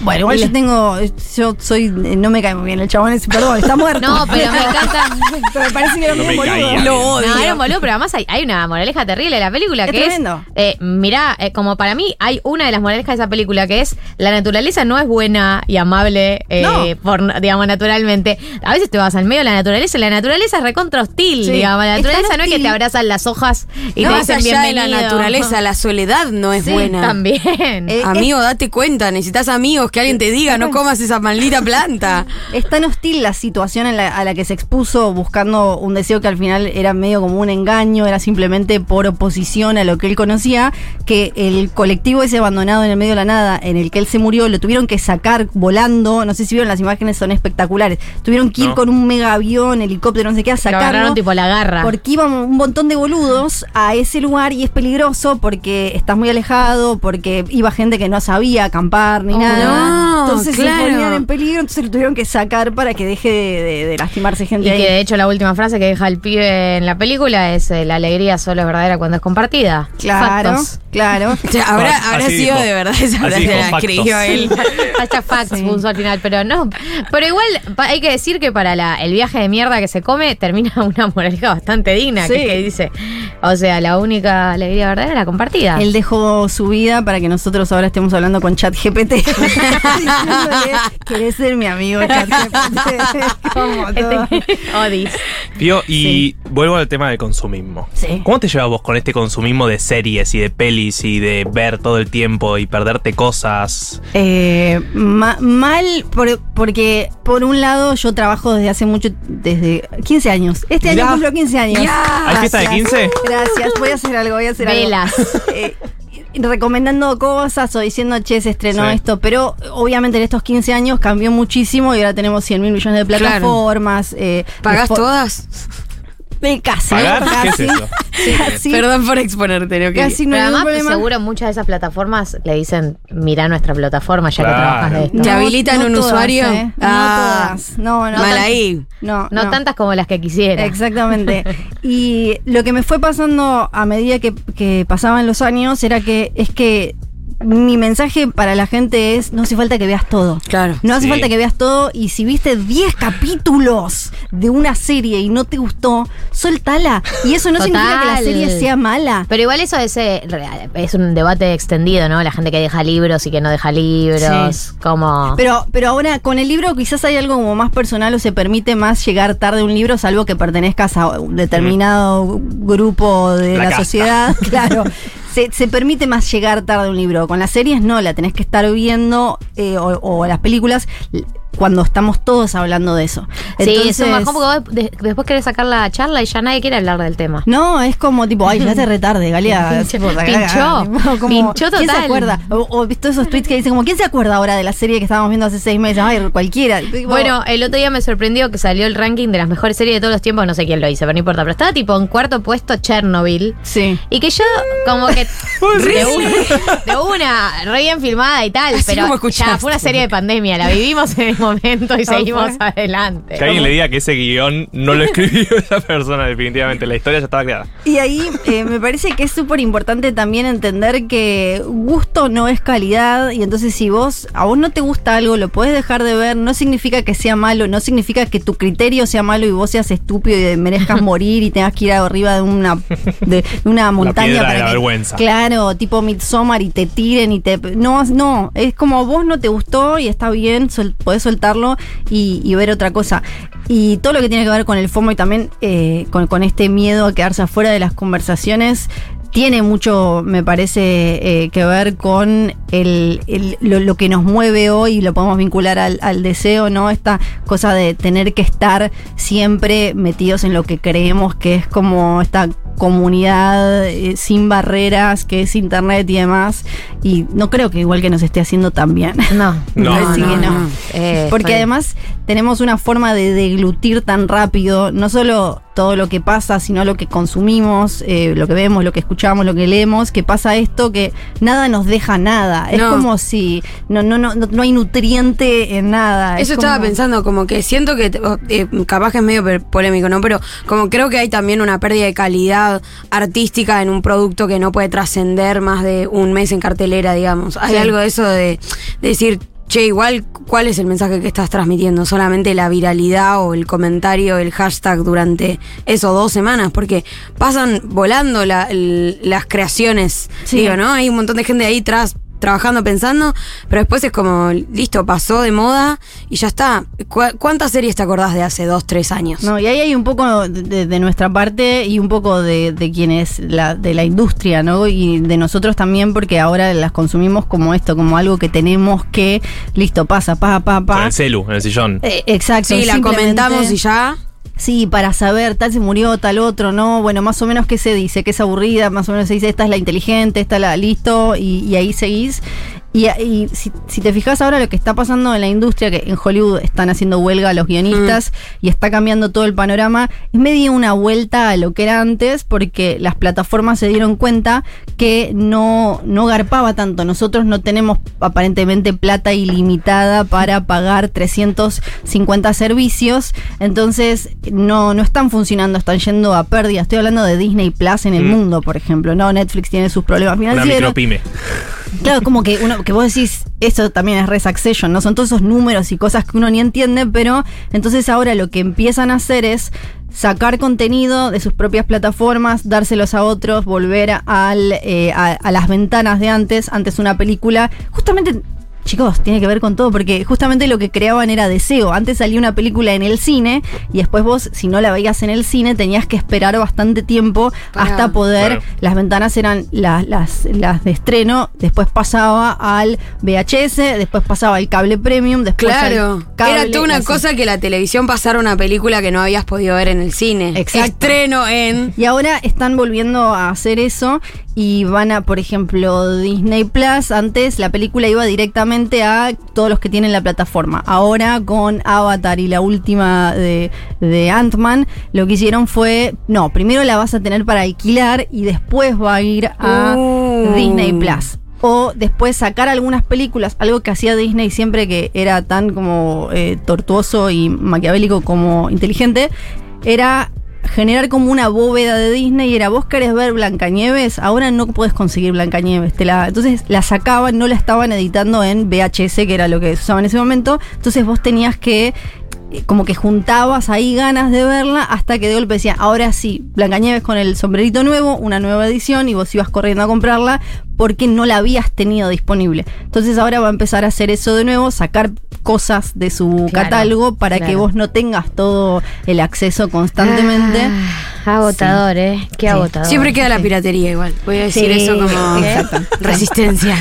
bueno, igual yo tengo, yo soy, no me cae muy bien el chabón ese, perdón, está muerto. No, pero me encanta. pero me parece que era No un boludo. Lo odio. No, era un boludo, pero además hay, hay una moraleja terrible de la película Es que tremendo. es. Eh, mirá, eh, como para mí hay una de las moralejas de esa película que es: la naturaleza no es buena y amable, eh, No. por, digamos, naturalmente. A veces te vas al medio de la naturaleza la naturaleza es recontra hostil, Sí. digamos. La naturaleza no es que te abrazan las hojas y no te dicen allá de bienvenido. la naturaleza, la soledad no es Sí, buena. también. Eh, Amigo, date cuenta, necesitas amigos, que alguien te diga, no comas esa maldita planta. Es tan hostil la situación en la- a la que se expuso buscando un deseo que al final era medio como un engaño, era simplemente por oposición a lo que él conocía, que el colectivo ese abandonado en el medio de la nada, en el que él se murió, lo tuvieron que sacar volando, no sé si vieron las imágenes, son espectaculares. Tuvieron que ir No. con un mega avión, helicóptero, no sé qué, a Lo sacarlo. agarraron tipo la garra. Porque iban un montón de boludos a ese lugar y es peligroso porque estás muy alejado, porque iba gente que no sabía acampar ni Oh, nada. no, entonces claro. se ponían en peligro, entonces lo tuvieron que sacar para que deje de, de- de lastimarse gente Y ahí. que de hecho la última frase que deja el pibe en la película es eh, la alegría solo es verdadera cuando es compartida. Claro, Factos. claro. O sea, habrá, habrá Así sido dijo. de verdad esa Así frase dijo, la factos. escribió él. Hashtag facts puso al final, pero no. Pero igual hay que decir que para la- el viaje de mierda que se come termina una moraleja bastante digna, que Sí. es que dice, o sea, la única alegría verdadera es la compartida. Él dejó su vida para que nosotros ahora estemos hablando con ChatGPT. ¿Querés ser mi amigo? Como todo. Odis. Pío, y vuelvo al tema del consumismo. Sí. ¿Cómo te llevas vos con este consumismo de series y de pelis y de ver todo el tiempo y perderte cosas? Eh, ma- mal, por- porque por un lado yo trabajo desde hace mucho, desde 15 años. Este Mirá. año cumplo 15 años. Ya. ¿Hay fiesta de 15? Gracias, voy a hacer algo, voy a hacer Velas. algo. Eh, recomendando cosas o diciendo, che, se estrenó Sí. esto, pero obviamente en estos 15 años cambió muchísimo y ahora tenemos 100 mil millones de Claro. plataformas. eh, ¿Pagás todas? Eh, casi. ¿Pagar? ¿Qué es casi. Perdón por exponerte, ¿no? Casi no Pero además, seguro muchas de esas plataformas le dicen, mira nuestra plataforma ya que trabajas de esto. ¿Te habilitan un todas, usuario? eh. Ah. no todas. No, no. Mal ahí. No, No, no. tantas como las que quisiera. Exactamente. Y lo que me fue pasando a medida que, que pasaban los años era que es que mi mensaje para la gente es, no hace falta que veas todo. Claro. No hace Sí. falta que veas todo y si viste 10 capítulos de una serie y no te gustó, soltala. Y eso no significa que la serie sea mala. Pero igual eso es, eh, es un debate extendido, ¿no? La gente que deja libros y que no deja libros. Sí. Como. Pero, pero ahora con el libro quizás hay algo como más personal o se permite más llegar tarde a un libro, salvo que pertenezcas a un determinado grupo de La sociedad. Claro. Se, se permite más llegar tarde un libro. Con las series no, la tenés que estar viendo eh, o, las películas cuando estamos todos hablando de eso. sí, es un bajón porque de- después querés sacar la charla y ya nadie quiere hablar del tema. No, es como tipo, ay, ya te retarde, Galia. Pinchó, pinchó, pinchó ¿Quién se total. acuerda? O, o visto esos tweets que dicen como, ¿quién se acuerda ahora de la serie que estábamos viendo hace seis meses? Ay, cualquiera. Tipo, Bueno, el otro día me sorprendió que salió el ranking de las mejores series de todos los tiempos, no sé quién lo hizo, pero no importa. Pero estaba tipo en cuarto puesto Chernobyl. Sí. Y que yo, como que. de, una, de una, re bien filmada y tal, Así pero ya fue una serie de pandemia, la vivimos en momento y seguimos fue. adelante. Que alguien le diga que ese guion no lo escribió esa persona, definitivamente. La historia ya estaba creada. Y ahí eh, me parece que es súper importante también entender que gusto no es calidad y entonces si vos a vos no te gusta algo lo puedes dejar de ver no significa que sea malo no significa que tu criterio sea malo y vos seas estúpido y merezcas morir y tengas que ir arriba de una de una montaña de para la que- vergüenza. claro tipo Midsommar y te tiren y te no no es como a vos no te gustó y está bien sol- podés soltarlo y, ver otra cosa y todo lo que tiene que ver con el FOMO y también eh, con, este miedo a quedarse afuera de las conversaciones, tiene mucho, me parece, eh, que ver con el, lo, que nos mueve hoy, lo podemos vincular al deseo, ¿no? Esta cosa de tener que estar siempre metidos en lo que creemos que es como esta comunidad eh, sin barreras, que es internet y demás. Y no creo que igual que nos esté haciendo tan bien. No, No. Así No, que no. Eh, Porque además tenemos una forma de deglutir tan rápido, no solo todo lo que pasa, sino lo que consumimos, eh, lo que vemos, lo que escuchamos, lo que leemos, que pasa esto que nada nos deja nada. Es como si no, no, no, no hay nutriente en nada. Es Eso estaba como- pensando, como que siento que, eh, capaz que es medio polémico, ¿no? Pero como creo que hay también una pérdida de calidad artística en un producto que no puede trascender más de un mes en cartelera, digamos. Hay Sí. algo de eso de, de decir, che, igual, ¿cuál es el mensaje que estás transmitiendo? ¿Solamente la viralidad o el comentario, el hashtag durante eso dos semanas? Porque pasan volando la- el- las creaciones, Sí. digo, ¿no? Hay un montón de gente ahí tras trabajando, pensando, pero después es como, listo, pasó de moda y ya está. ¿Cu- ¿Cuántas series te acordás de hace dos, tres años? No, y ahí hay un poco de, nuestra parte y un poco de, de quien es la, de la industria, ¿no? Y de nosotros también, porque ahora las consumimos como esto, como algo que tenemos que, listo, pasa, pa, pa, Con pa. el celu, en el sillón. Eh, exacto. sí, la comentamos y ya. Sí, para saber, tal se murió, tal otro, ¿no? Bueno, más o menos qué se dice, que es aburrida, más o menos se dice, esta es la inteligente, esta es la listo, y, y ahí seguís. Y, y si, si te fijas ahora lo que está pasando en la industria, que en Hollywood están haciendo huelga los guionistas y está cambiando todo el panorama, es medio una vuelta a lo que era antes, porque las plataformas se dieron cuenta que no, no garpaba tanto. Nosotros no tenemos aparentemente plata ilimitada para pagar 350 servicios, entonces no, no están funcionando, están yendo a pérdida. Estoy hablando de Disney Plus en el Mm. mundo, por ejemplo. No, Netflix tiene sus problemas Una financieros. micropyme. Claro, como que uno, que vos decís, eso también es res Succession, ¿no? Son todos esos números y cosas que uno ni entiende, pero entonces ahora lo que empiezan a hacer es sacar contenido de sus propias plataformas, dárselos a otros, volver al, eh, a las ventanas de antes, antes una película, justamente... Chicos, tiene que ver con todo, porque justamente lo que creaban era deseo. Antes salía una película en el cine y después vos, si no la veías en el cine, tenías que esperar bastante tiempo Para- hasta poder las ventanas eran las, las, las de estreno, después pasaba al VHS, después pasaba al cable premium, después Claro, al cable, era toda una así. cosa que la televisión pasara una película que no habías podido ver en el cine. Exacto. Estreno en... Y ahora están volviendo a hacer eso y van a, por ejemplo, Disney Plus. Antes la película iba directamente a todos los que tienen la plataforma. Ahora con Avatar y la última de, de Ant-Man, lo que hicieron fue, no, primero la vas a tener para alquilar y después va a ir a Uh. Disney Plus. O después sacar algunas películas, algo que hacía Disney siempre que era tan como eh, tortuoso y maquiavélico como inteligente, era generar como una bóveda de Disney y era vos querés ver Blancanieves, ahora no podés conseguir Blancanieves. Te la, entonces la sacaban, no la estaban editando en VHS, que era lo que se en ese momento. Entonces vos tenías que eh, como que juntabas ahí ganas de verla hasta que de golpe decía, ahora sí, Blancanieves con el sombrerito nuevo, una nueva edición y vos ibas corriendo a comprarla porque no la habías tenido disponible. Entonces ahora va a empezar a hacer eso de nuevo, sacar cosas de su Claro, catálogo para que vos no tengas todo el acceso constantemente. Ah, agotador, ¿eh? Qué agotador. Siempre queda la piratería igual. Voy a decir Sí, eso como exacto. resistencia.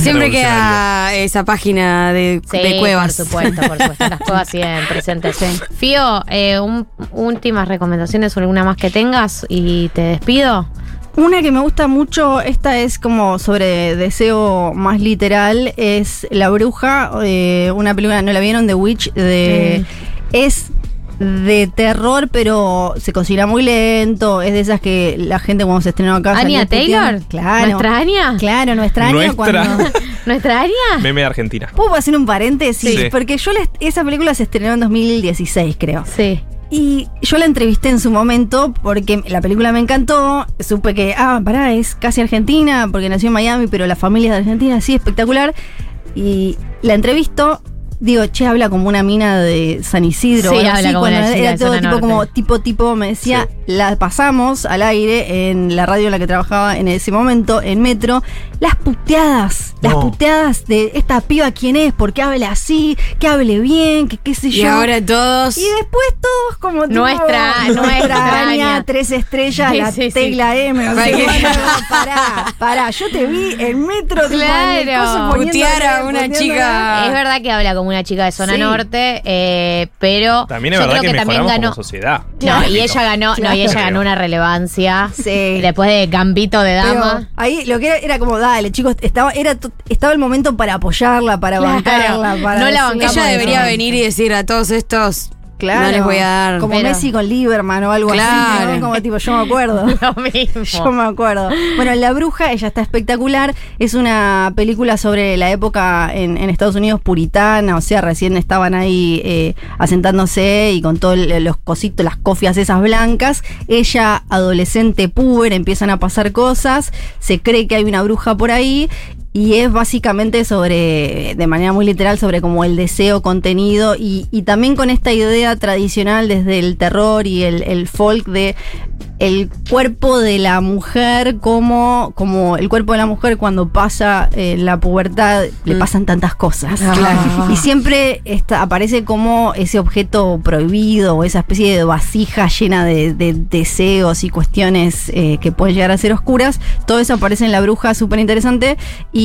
Siempre queda esa página de, Sí, de cuevas. Por supuesto, por supuesto. Las cuevas siguen presentes. Fío, eh, un- últimas recomendaciones o alguna más que tengas y te despido. Una que me gusta mucho, esta es como sobre deseo más literal, es La Bruja, eh, una película, ¿no la vieron? The Witch, de... Es de terror, pero se cocina muy lento, es de esas que la gente cuando se estrenó acá... ¿Anya salió puteando. Taylor? Claro. ¿Nuestra Anya? Claro, nuestra Anya Nuestra. cuando... ¿Nuestra Anya? Meme de Argentina. ¿Puedo hacer un paréntesis? Sí. Porque yo la- esa película se estrenó en 2016, creo. Sí. Y yo la entrevisté en su momento porque la película me encantó. Supe que, ah, pará, es casi argentina, porque nació en Miami, pero la familia es de Argentina, sí, espectacular. Y la entrevisto. Digo, che, habla como una mina de San Isidro. Sí, habla así, como cuando una chica era todo tipo norte. como tipo tipo me decía, la pasamos al aire en la radio en la que trabajaba en ese momento, en Metro, las puteadas, las puteadas de esta piba quién es, por qué habla así, que hable bien, que qué sé Y yo. ahora todos. Y después todos como tipo, Nuestra- nuestra Anya, Anya. tres estrellas, Sí, la sí, sí. tecla M, Para sé que- pará, pará, yo te vi en metro, tipo, Claro. Putear a una chica. Es verdad que habla como una chica de zona Sí. norte, eh, pero También es yo verdad creo que, que, también ganó. como sociedad. No, y ella ganó, no, y ella ganó una relevancia Sí. después de Gambito de Pero Dama. ahí lo que era, era como, dale, chicos, estaba, era, estaba el momento para apoyarla, para Claro. bancarla, para No la bancamos Ella de debería venir y decir a todos estos. Claro, No les voy a dar. Como Pero- Messi con Lieberman o algo Claro. así, ¿no? Como tipo, yo me acuerdo. Lo mismo. Yo me acuerdo. Bueno, La Bruja, ella está espectacular. Es una película sobre la época en, en Estados Unidos puritana, o sea, recién estaban ahí eh, asentándose y con todos los cositos, las cofias esas blancas. Ella, adolescente puber, empiezan a pasar cosas, se cree que hay una bruja por ahí. Y es básicamente sobre, de manera muy literal, sobre como el deseo contenido y, y también con esta idea tradicional desde el terror y el, el folk de el cuerpo de la mujer como, como el cuerpo de la mujer cuando pasa eh, la pubertad le pasan tantas cosas. Ah. Y siempre está, aparece como ese objeto prohibido o esa especie de vasija llena de, de deseos y cuestiones eh, que pueden llegar a ser oscuras. Todo eso aparece en La Bruja, súper interesante. Y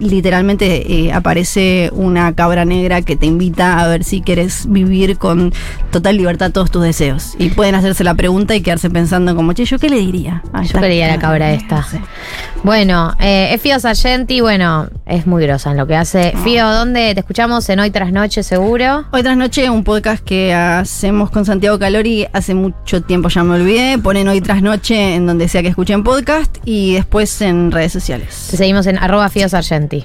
literalmente eh, aparece una cabra negra que te invita a ver si quieres vivir con total libertad todos tus deseos. Y pueden hacerse la pregunta y quedarse pensando como, che, ¿yo qué le diría? a Yo quería la cabra esta. Bueno, eh, es Fío Sargenti, bueno, es muy grosa en lo que hace. Fío, ¿dónde te escuchamos? En Hoy Tras Noche, seguro. Hoy tras noche, un podcast que hacemos con Santiago Calori hace mucho tiempo, ya me olvidé. Ponen hoy tras noche en donde sea que escuchen podcast y después en redes sociales. Te seguimos en arroba Fío Sargenti.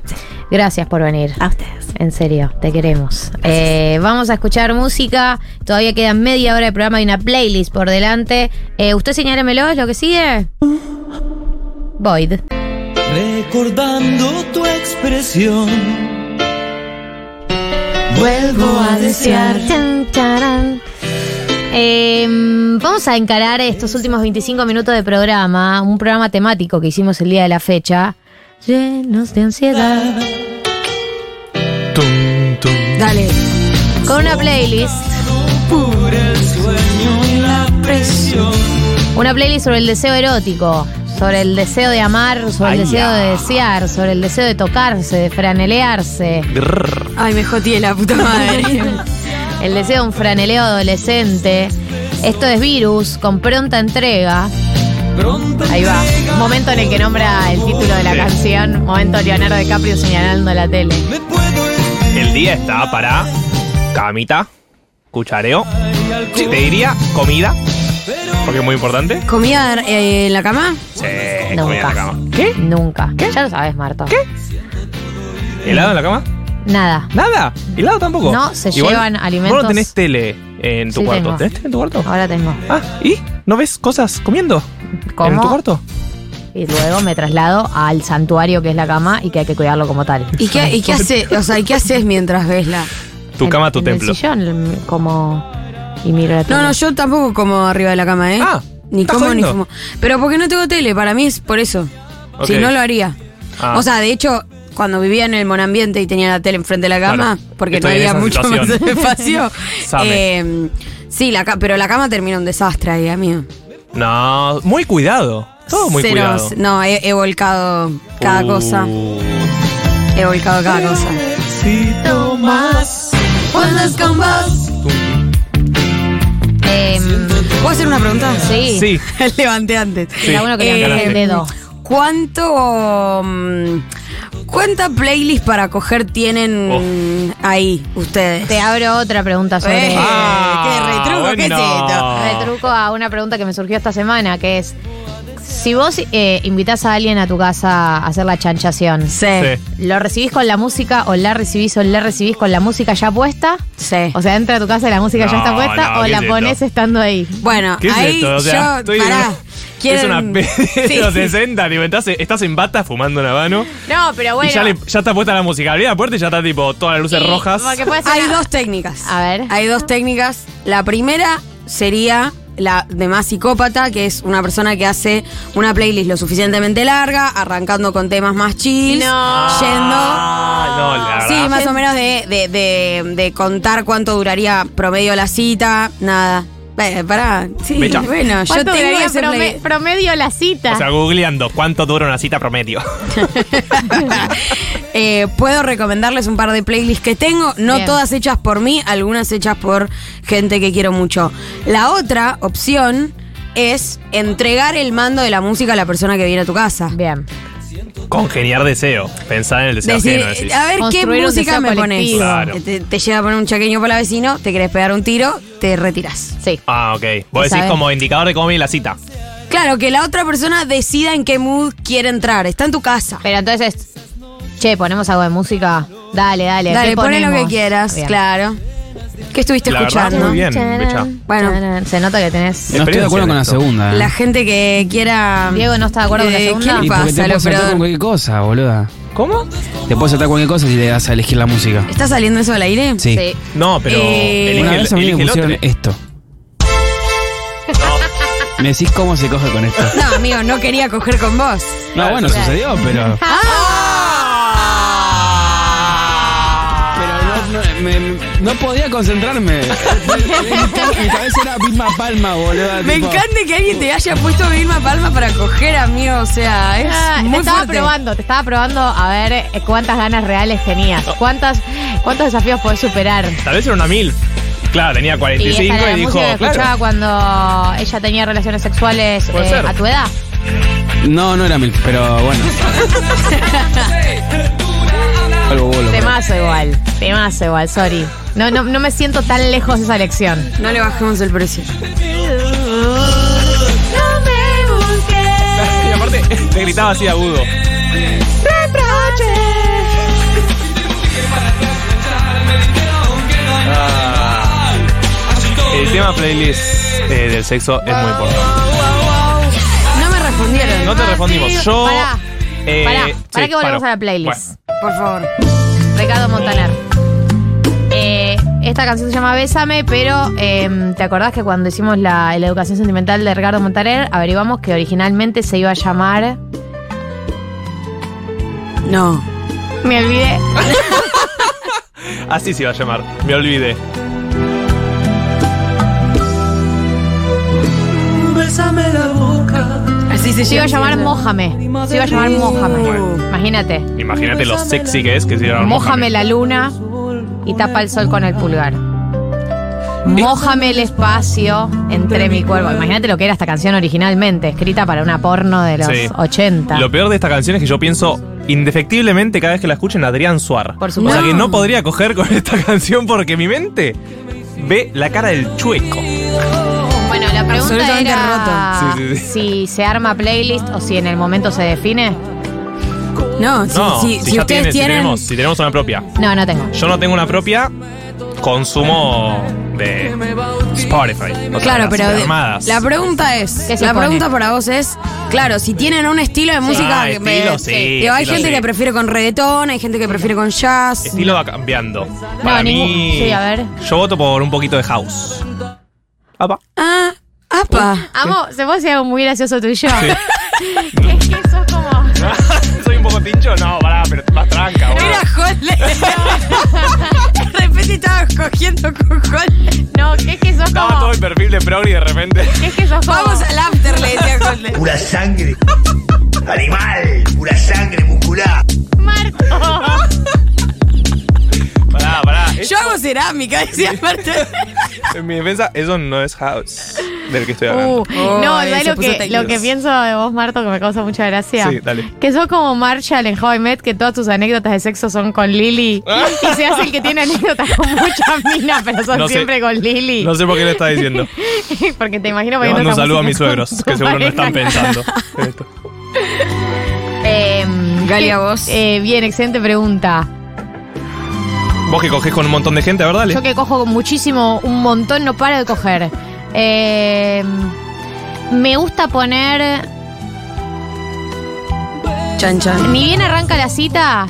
Gracias por venir. A ustedes. En serio, te queremos. Eh, vamos a escuchar música. Todavía queda media hora de programa y una playlist por delante. Eh, ¿Usted señálemelo? ¿Es lo que sigue? Void. Recordando tu expresión. Vuelvo a desear. Chan, charan. Eh, vamos a encarar estos últimos 25 minutos de programa, un programa temático que hicimos el día de la fecha, llenos de ansiedad, Tum, tum. Dale. con una playlist, Por el sueño y la presión. una playlist sobre el deseo erótico, sobre el deseo de amar, sobre el deseo ya. de desear, sobre el deseo de tocarse, de franelearse, Grrr. Ay, me joteé la puta madre. el deseo de un franeleo adolescente. Esto es Virus, con pronta entrega. Ahí va. Momento en el que nombra el título de la Sí. canción. Momento Leonardo DiCaprio señalando la tele. El día está para camita, cuchareo. Te diría comida, porque es muy importante. ¿Comida eh, en la cama? Sí, comida en la Nunca. cama. ¿Qué? Nunca. Ya lo sabes, Marta. ¿Qué? ¿Helado en la cama? Nada. ¿Nada? ¿Helado tampoco? No, se Igual, llevan alimentos- Vos no tenés tele en tu Sí, cuarto. tengo. ¿Tenés tele en tu cuarto? Ahora tengo. Ah, ¿y? ¿No ves cosas comiendo? ¿Cómo? ¿En tu cuarto? Y luego me traslado al santuario que es la cama y que hay que cuidarlo como tal. ¿Y qué, y qué hace, o sea, ¿y qué haces mientras ves la? Tu cama, tu en templo. El sillón, como. Y miro la tele. No, no, yo tampoco como arriba de la cama, ¿eh? Ah, ni ¿estás como ni fumo. Pero porque no tengo tele, para mí es por eso. Si no lo haría. Ah. O sea, de hecho, cuando vivía en el monambiente y tenía la tele enfrente de la cama, Claro. porque Estoy no había mucho más espacio. Eh, sí, la pero la cama termina un desastre ahí, amigo. No, muy cuidado. Todo muy Cero, cuidado. No, he, he volcado cada Uh. cosa. He volcado cada cosa. más. ¿Cuántas con vos? Em, ¿Puedo hacer una pregunta? Sí. Sí. Levanté antes. Sí. Uno que levantó el dedo. ¿Cuánto. mm, ¿Cuánta playlist para coger tienen ahí ustedes? Te abro otra pregunta sobre. Eh, Ah, qué retruco, ¿qué es esto? Retruco a una pregunta que me surgió esta semana, que es. Si vos eh, invitás a alguien a tu casa a hacer la chanchación, Sí. Sí. ¿lo recibís con la música o la recibís o la recibís con la música ya puesta? Sí. O sea, entra a tu casa y la música ya No, está puesta no, o ¿qué la es pones esto? estando ahí. Bueno, ¿Qué es ahí esto? O sea, yo. estoy pará. Es ¿Quieren- una pe de Sí. los 60, tipo, estás, estás en bata fumando una mano No, pero bueno. y ya, le- ya está puesta la música. Abrí la puerta y ya está tipo todas las luces Y- rojas. porque puede ser Hay una- dos técnicas. A ver. Hay dos técnicas. La primera sería la de más psicópata, que es una persona que hace una playlist lo suficientemente larga, arrancando con temas más chill, No. yendo. Ah, no, la Sí, más o menos de, de, de, de contar cuánto duraría promedio la cita, nada. Eh, pará, sí, Mecha. bueno, yo ¿Cuánto tengo duraría ese prome- play- promedio la cita? O sea, googleando cuánto dura una cita promedio. Eh, puedo recomendarles un par de playlists que tengo, no Bien. todas hechas por mí, algunas hechas por gente que quiero mucho. La otra opción es entregar el mando de la música a la persona que viene a tu casa. Bien. Congeniar deseo. Pensar en el deseo Decir, ajeno, decís. a ver qué Construir un música deseo me pones. colectivo. Claro. Te, te llega a poner un chaqueño para la vecino, te querés pegar un tiro, te retiras. Sí. Ah, ok. Vos decís Sabes. como indicador de cómo viene la cita. Claro, que la otra persona decida en qué mood quiere entrar. Está en tu casa. Pero entonces, che, ponemos algo de música. Dale, dale. Dale, ¿qué poné lo que quieras, Bien. claro. ¿Qué estuviste La verdad, escuchando? muy bien, Becha. Bueno. Se nota que tenés. No estoy de acuerdo con la segunda. ¿eh? la gente que quiera. Diego no está de acuerdo con la Eh, segunda. ¿Qué le Y porque pasa te al puedes saltar operador? con cualquier cosa, boluda. ¿Cómo? Te puedes saltar cualquier cosa si le das a elegir la música. ¿Está saliendo eso al aire? Sí. Sí. No, pero Eh, Una vez a mí me elige el pusieron otro. esto. Me decís cómo se coge con esto. No, amigo, no quería coger con vos. No, bueno, sucedió, pero. Pero me- no podía concentrarme. Mi cabeza era misma palma, boludo. Me encanta que alguien te haya puesto Vilma Palma para coger, amigo. O sea, es Ah, te estaba fuerte. probando, te estaba probando a ver eh, cuántas ganas reales tenías. Cuántas, ¿Cuántos desafíos podés superar? Tal vez era una mil. Claro, tenía Y 45 esta y, era la dijo, escuchaba cuando ella tenía relaciones sexuales eh, a tu edad. No, no era mil, pero bueno. Algo bolo. Temazo igual, temazo igual, sorry. No, no, no me siento tan lejos de esa lección. No le bajemos el precio. Y aparte, te gritaba así agudo. Ah. El tema playlist eh, del sexo es muy importante. No me respondieron. No te respondimos. Yo. Pará, eh, pará, pará sí, que volvemos paro. a la playlist. Por favor. Ricardo Montaner. Eh, esta canción se llama Bésame, pero eh, ¿te acordás que cuando hicimos la, la educación sentimental de Ricardo Montaner, averiguamos que originalmente se iba a llamar. No. Me olvidé. Así se iba a llamar. Me olvidé. Así se Se iba a llama. llamar Mójame. Se iba a llamar Mójame. Imagínate. Imagínate lo sexy que es que se iba a llamar Mójame la luna y tapa el sol con el pulgar. Mójame el espacio entre mi cuerpo. Imagínate lo que era esta canción originalmente, escrita para una porno de los Sí. 80. Lo peor de esta canción es que yo pienso indefectiblemente cada vez que la escucho en Adrián Suar. Por O supuesto. sea que no podría coger con esta canción porque mi mente ve la cara del chueco. Bueno, la pregunta Absolutamente era roto. Sí, sí, sí. si se arma playlist o si en el momento se define. No, si, No, si, si, si ya ustedes tiene- si tienen. tenemos, si tenemos una propia. No, no tengo. Yo no tengo una propia, consumo de Spotify. O sea, Claro, las pero de- armadas. la pregunta es, ¿Qué se la pone? pregunta para vos es, claro, si tienen un estilo de música, Ah, que estilo, sí, digo, hay estilo, gente sí. que prefiere con reggaetón, hay gente que prefiere con jazz. Estilo va cambiando. Para ningún- mí, sí, a ver. yo voto por un poquito de house. Apa. Ah, apa. Amo, se puede decir algo muy gracioso tuyo. es que sos como. ¿Soy un poco tincho? No, pará, pero más tranca. boludo. Era Jole. de repente estabas cogiendo con Jole. No, que es que sos Estaba como. todo el perfil de Progry y de repente. Es que sos como. Vamos al after, le decía Jole. Pura sangre. Animal. Pura sangre muscular. Marto. Pará, pará. Yo hago cerámica, decía Marta. En mi defensa, eso no es house del que estoy hablando. Uh, no, Ay, ¿sabes lo que, lo que pienso de vos, Marto, que me causa mucha gracia? Sí, dale. Que sos como Marshall en How I Met, que todas tus anécdotas de sexo son con Lily. y se hace el que tiene anécdotas con muchas minas, pero son No sé. siempre con Lily. No sé por qué le está diciendo. Porque te imagino Le poniendo mando un saludo a mis suegros, que seguro no están pensando. en esto. Eh, Galia, ¿qué- vos. eh, bien, excelente pregunta. Vos que cogés con un montón de gente, a ver, dale. Yo que cojo muchísimo, un montón, no paro de coger. Eh, me gusta poner. Chan, chan. Ni bien arranca la cita,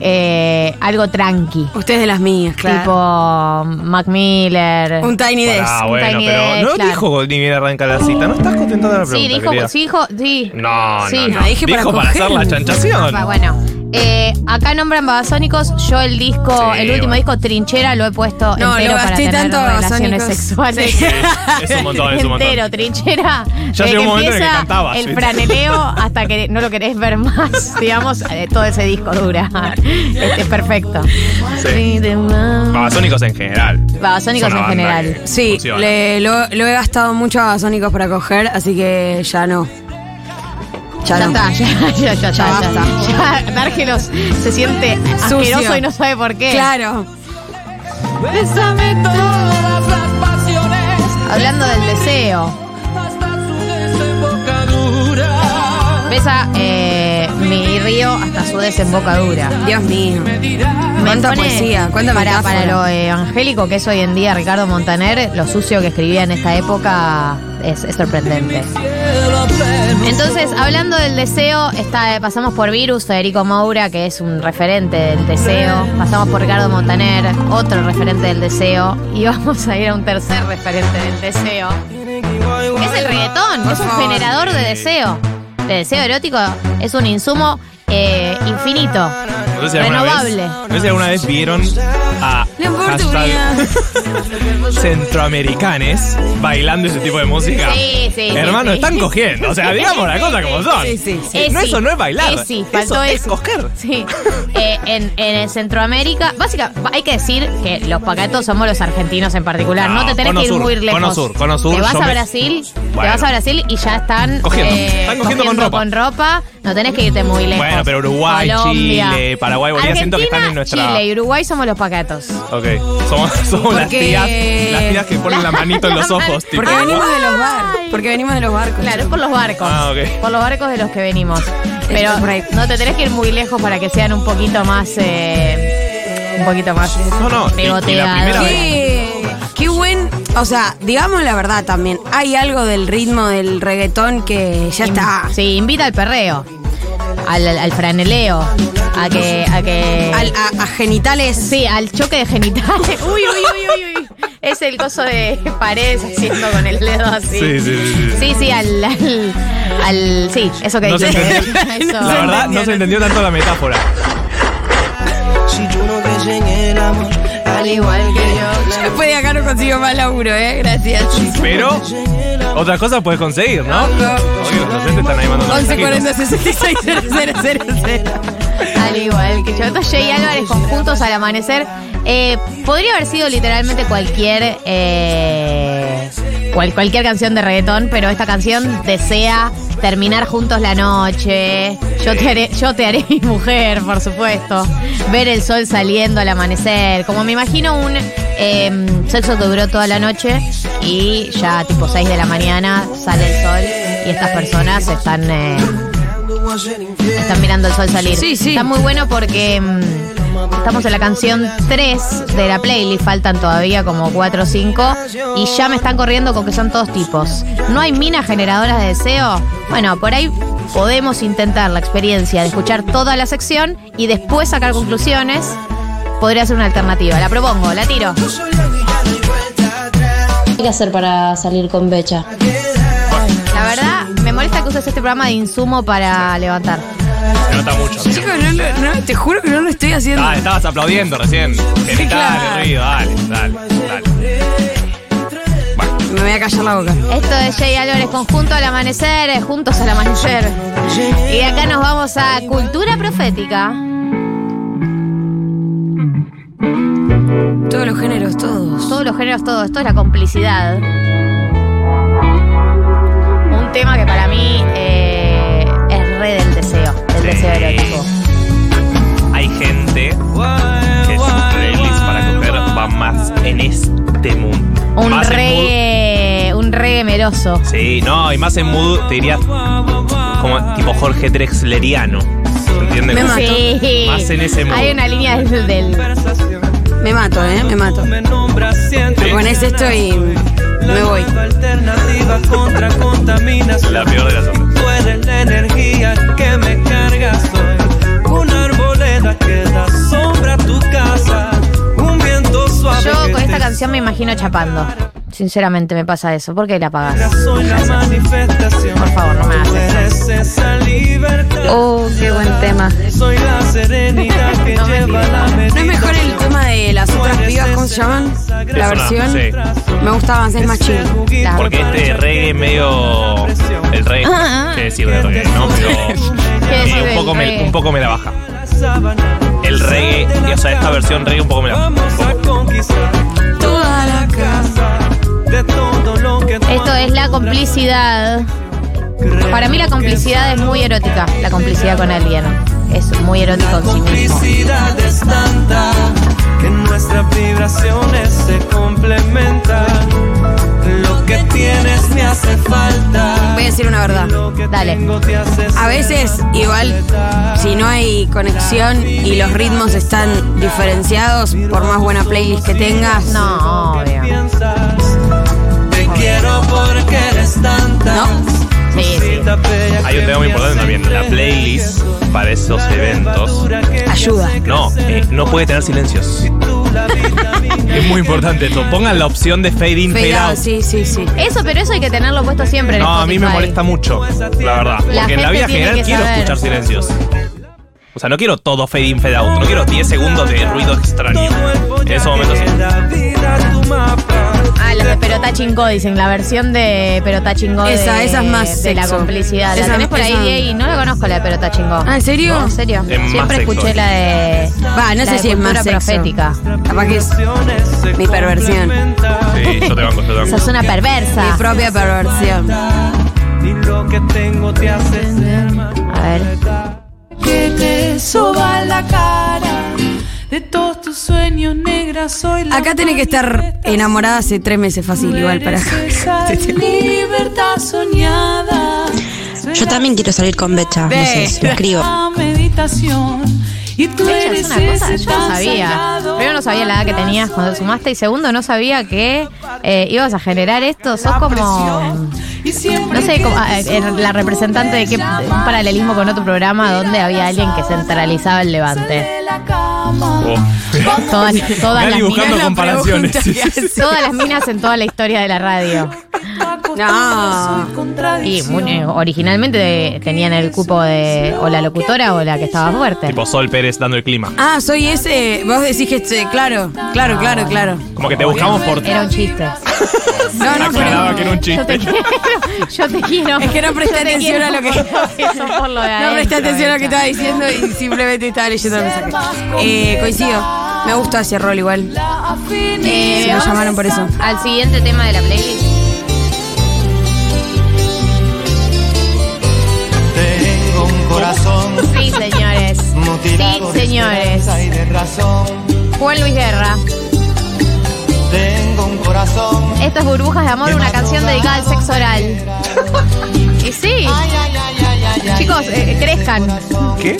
eh, algo tranqui. Ustedes de las mías, claro. Tipo Mac Miller. Un Tiny Desk. Ah, Un bueno, Tiny pero Desk, no claro. dijo ni bien arranca la cita. No estás contentando la pregunta, Sí, dijo, querida. sí, dijo, sí. No, Sí. no, no. Dije para dijo para, hacer la chanchación. Ah, Bueno, eh, acá nombran Babasónicos. Yo el disco, Sí, el último bueno. disco Trinchera lo he puesto No, entero lo para gasté tener tanto relaciones sexuales. Sí. Es un montón, es un montón. entero, Trinchera. Ya llegó un momento en el que cantabas, El ¿viste? franeleo hasta que no lo querés ver más, digamos, eh, todo ese disco dura. Este, es perfecto. Sí. Babasónicos en general. Babasónicos en general. Sí, le- lo, lo he gastado mucho a Babasónicos para coger, así que ya no. Ya, Ya no. está, ya, ya, ya, ya, ya, basta. ya. Dárgelos se siente Sucio. asqueroso y no sabe por qué. Claro. Bésame todas las pasiones. Hablando del deseo. Hasta su desembocadura. Besa eh, mi río hasta su desembocadura. Dios mío. Me Cuánta poesía, cuánta para, para lo evangélico que es hoy en día Ricardo Montaner, lo sucio que escribía en esta época es, es sorprendente. Entonces, hablando del deseo, está, pasamos por Virus, Federico Moura, que es un referente del deseo. Pasamos por Ricardo Montaner, otro referente del deseo. Y vamos a ir a un tercer referente del deseo. que Es el reggaetón, es un generador de deseo. De deseo erótico, es un insumo eh, infinito. No sé si Renovable. Vez, no sé si alguna vez vieron a La centroamericanes bailando ese tipo de música. Sí, sí, Hermano, sí. están cogiendo. O sea, digamos las cosas como son. Sí, sí, sí. Eh, no, sí. eso no es bailar. Eh, sí, faltó eso. Es eso. coger. Sí. Eh, en, en el Centroamérica, básicamente, hay que decir que los pacatos somos los argentinos en particular. No, No, te tenés que ir Sur, muy lejos. Cono Sur, Cono Sur, Te vas a me- Brasil, te vas a Brasil y ya están Cogiendo. eh, Están cogiendo con ropa. con ropa. No tenés que irte muy lejos. Bueno, pero Uruguay, Colombia. Chile, Paraguay, Bolivia, siento que están en nuestra. Chile y Uruguay somos los pacatos. Ok. Somos, somos las Porque- tías. Las tías que ponen la manito en los ojos. tipo, Porque venimos de los barcos. Porque venimos de los barcos. Claro, es por los barcos. Ah, ok. Por los barcos de los que venimos. Pero por ahí. no te tenés que ir muy lejos para que sean un poquito más. eh, un poquito más. No, no. y- y la pegoteados. primera vez. Qué, qué buen. O sea, digamos la verdad también. Hay algo del ritmo del reggaetón que ya está. Sí, invita al perreo. Al, al- franeleo. A que. A que Al- a, a genitales. Sí, al choque de genitales. Uy, uy, uy, uy, uy. Es el coso de paredes haciendo con el dedo así. Sí, sí, sí, sí. Sí, sí, al. al, al- sí, eso que No se dice. entendió. Eso. La verdad, no se entendió tanto la metáfora. Si tú no el amor, Al igual que yo. Después de acá no consigo más laburo, ¿eh? Gracias. Pero otras cosas puedes conseguir, ¿no? Oye, los oyentes están ahí mandando 11 40 mensajitos. 66 000. Al igual que yo. Entonces, Jay Álvarez con Juntos al Amanecer. eh, podría haber sido literalmente cualquier. eh, cual- cualquier canción de reggaetón, pero esta canción desea terminar juntos la noche. Yo te haré, yo te haré mi mujer, por supuesto. Ver el sol saliendo al amanecer. Como me imagino un eh, sexo que duró toda la noche y ya tipo 6 de la mañana sale el sol y estas personas están. eh, están mirando el sol salir. Sí, sí. Está muy bueno porque mm, Estamos en la canción 3 de la playlist, faltan todavía como 4 o 5 y ya me están corriendo con que son todos tipos. ¿No hay minas generadoras de deseo? Bueno, por ahí podemos intentar la experiencia de escuchar toda la sección y después sacar conclusiones. Podría ser una alternativa. La propongo, la tiro. ¿Qué hay que hacer para salir con Becha? La verdad, me molesta que uses este programa de insumo para levantar. Se nota mucho. Chicos, no, lo- no, te juro que no lo estoy haciendo. Ah, estabas aplaudiendo recién. Claro. ruido, dale, dale, dale. Me voy a callar la boca. Esto es Jay Álvarez conjunto al amanecer, eh, juntos al amanecer. Y de acá nos vamos a cultura profética. Todos los géneros, todos. Todos los géneros, todo. Esto es la complicidad. Un tema que para mí eh, deseo, erótico. Hay gente que su playlist para coger va más en este mundo. Un Más reggae, un reggae meroso. Sí, no, y más en mood, te diría como tipo Jorge Drexleriano. ¿Entiendes? Me mato. Sí. Más en ese mood. Hay una línea del, del- Me mato, ¿eh? Me mato. Me pones esto y me voy. La peor de las ondas. Tú eres la energía que me cargas hoy. Una arboleda que da sombra a tu casa. Un viento suave. Yo con esta canción me imagino chapando. Sinceramente me pasa eso. ¿Por qué la apagas? Soy la manifestación. Por favor, no me hagas libertad. Oh, qué buen tema. Soy la serenidad que lleva la medida. ¿No es mejor el tema de las otras pibas, cómo se llaman? La versión. sí. Me gustaba más, es más chill. Porque este reggae medio. El reggae. Ah, ah. ¿Qué decir de reggae? ¿No? Pero. ¿Qué decir un, poco me, un poco me la baja. El reggae, o sea, esta versión reggae un poco me la baja. Vamos a conquistar toda la casa de todo lo que tú Esto es la complicidad. Para mí la complicidad es muy erótica, la complicidad con alguien. Es muy erótico en sí mismo. complicidad es tanta que nuestras vibraciones se complementan. Lo que tienes me hace falta. Voy a decir una verdad. Dale. A veces, igual, si no hay conexión y los ritmos están diferenciados, por más buena playlist que tengas, No, obvio. Te quiero porque eres tanta. ¿no? Sí, sí. Hay un tema muy importante también. La playlist para esos eventos. Ayuda. No, eh, no puede tener silencios. Es muy importante esto. Pongan la opción de fade in, fade, Fade out, out. sí, sí, sí. Eso, pero eso hay que tenerlo puesto siempre en No, a mí me Spotify. molesta mucho, la verdad. Porque en la gente vida tiene general que quiero saber. escuchar silencios. O sea, no quiero todo fade in, fade out. No quiero 10 segundos de ruido extraño. En ese momento sí. Los de Perota Chingó, dicen, la versión de Perota Chingó de, Esa, esa es más de la complicidad. Esa- la tenés por ahí, esa- Diego, y no la conozco la de Perota Chingó. Ah, ¿en serio? No, en serio. Es más Siempre sexo. escuché la de. Va, no la sé de si es más sexo. profética. Capaz que es mi perversión. Sí, yo te banco, yo te banco. Sos una perversa. Mi propia perversión. Y lo que tengo te hace ser más. A ver. Que te soba la cara de todos tus sueños negras. Soy la Acá tenés que estar enamorada hace tres meses fácil, igual para libertad soñada. Yo también quiero salir con Becha, no sé, me escribo. Meditación. Es una cosa, yo no sabía. Primero no sabía la edad que tenías cuando sumaste y segundo no sabía que eh, ibas a generar esto. Sos como, no sé, como, ah, eh, la representante de qué un paralelismo con otro programa donde había alguien que centralizaba el levante. Oh. Todas, las buscando minas, comparaciones. todas las minas en toda la historia de la radio. No. Y muy- eh, originalmente de- tenían el cupo de o la locutora o la que estaba fuerte. Tipo Sol Pérez dando el clima. Ah, soy ese. Vos decís que este, claro, claro, claro, claro. Como que te buscamos por. Era un chiste. No, no, Aclaraba que era un Yo te chiste. quiero. Yo te quiero. Es que no presté Yo te atención quiero a lo que- por eso, por lo de No presté adentro, atención a lo que estaba diciendo y simplemente estaba leyendo el mensaje. Eh, coincido. Me gusta ese rol igual. Eh, Se lo vamos llamaron por eso. Al siguiente tema de la playlist. Corazón Sí, señores. mutilado Sí, señores. y de razón. Juan Luis Guerra. Tengo un corazón. Esto es Burbujas de Amor, una canción dedicada al sexo oral. Y sí. Chicos, eh, crezcan. ¿Qué?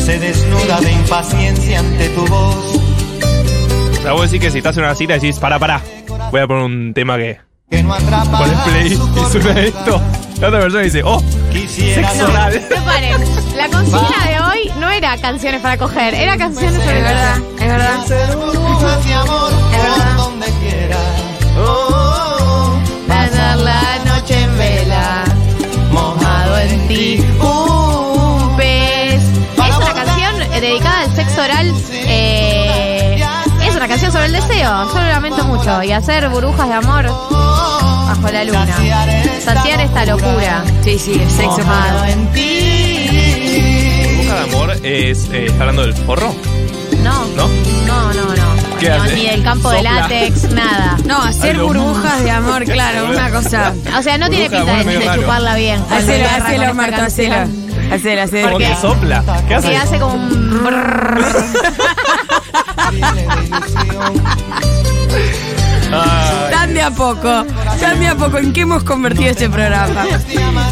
se desnuda de impaciencia ante tu voz. O sea, vos decís que si estás en una cita decís, para, para. Voy a poner un tema que. Que no atrapa Pones play y suena esto. La otra persona dice, oh, sexo oral. Preparen, la consigna de hoy no era canciones para coger, era canciones sobre Es verdad, es verdad. Ser burbujas de amor por donde quiera. Oh, Pasar la noche en vela, mojado en ti, un pez. Es una canción dedicada al sexo oral. eh, es una canción sobre el deseo. Yo lo lamento mucho. Y hacer burbujas de amor bajo la luna. Saciar esta locura. Sí, sí, el sexo Mojado en ti. Burbuja de amor es. eh, ¿Está hablando del forro? No, ¿No? no, no, no. ¿Qué No, hace? ni del campo de Sopla. látex, nada. No, hacer burbujas de amor, claro, una cosa. O sea, no tiene Burbuja de pinta de, medio raro. chuparla bien. Hacelo, agarra con hacelo, esta Marta, hacelo. canción. Hacelo, hacelo. Como qué? que sopla. ¿Qué hace? hace como un... Tan de a poco, tan de a poco. ¿En qué hemos convertido este programa?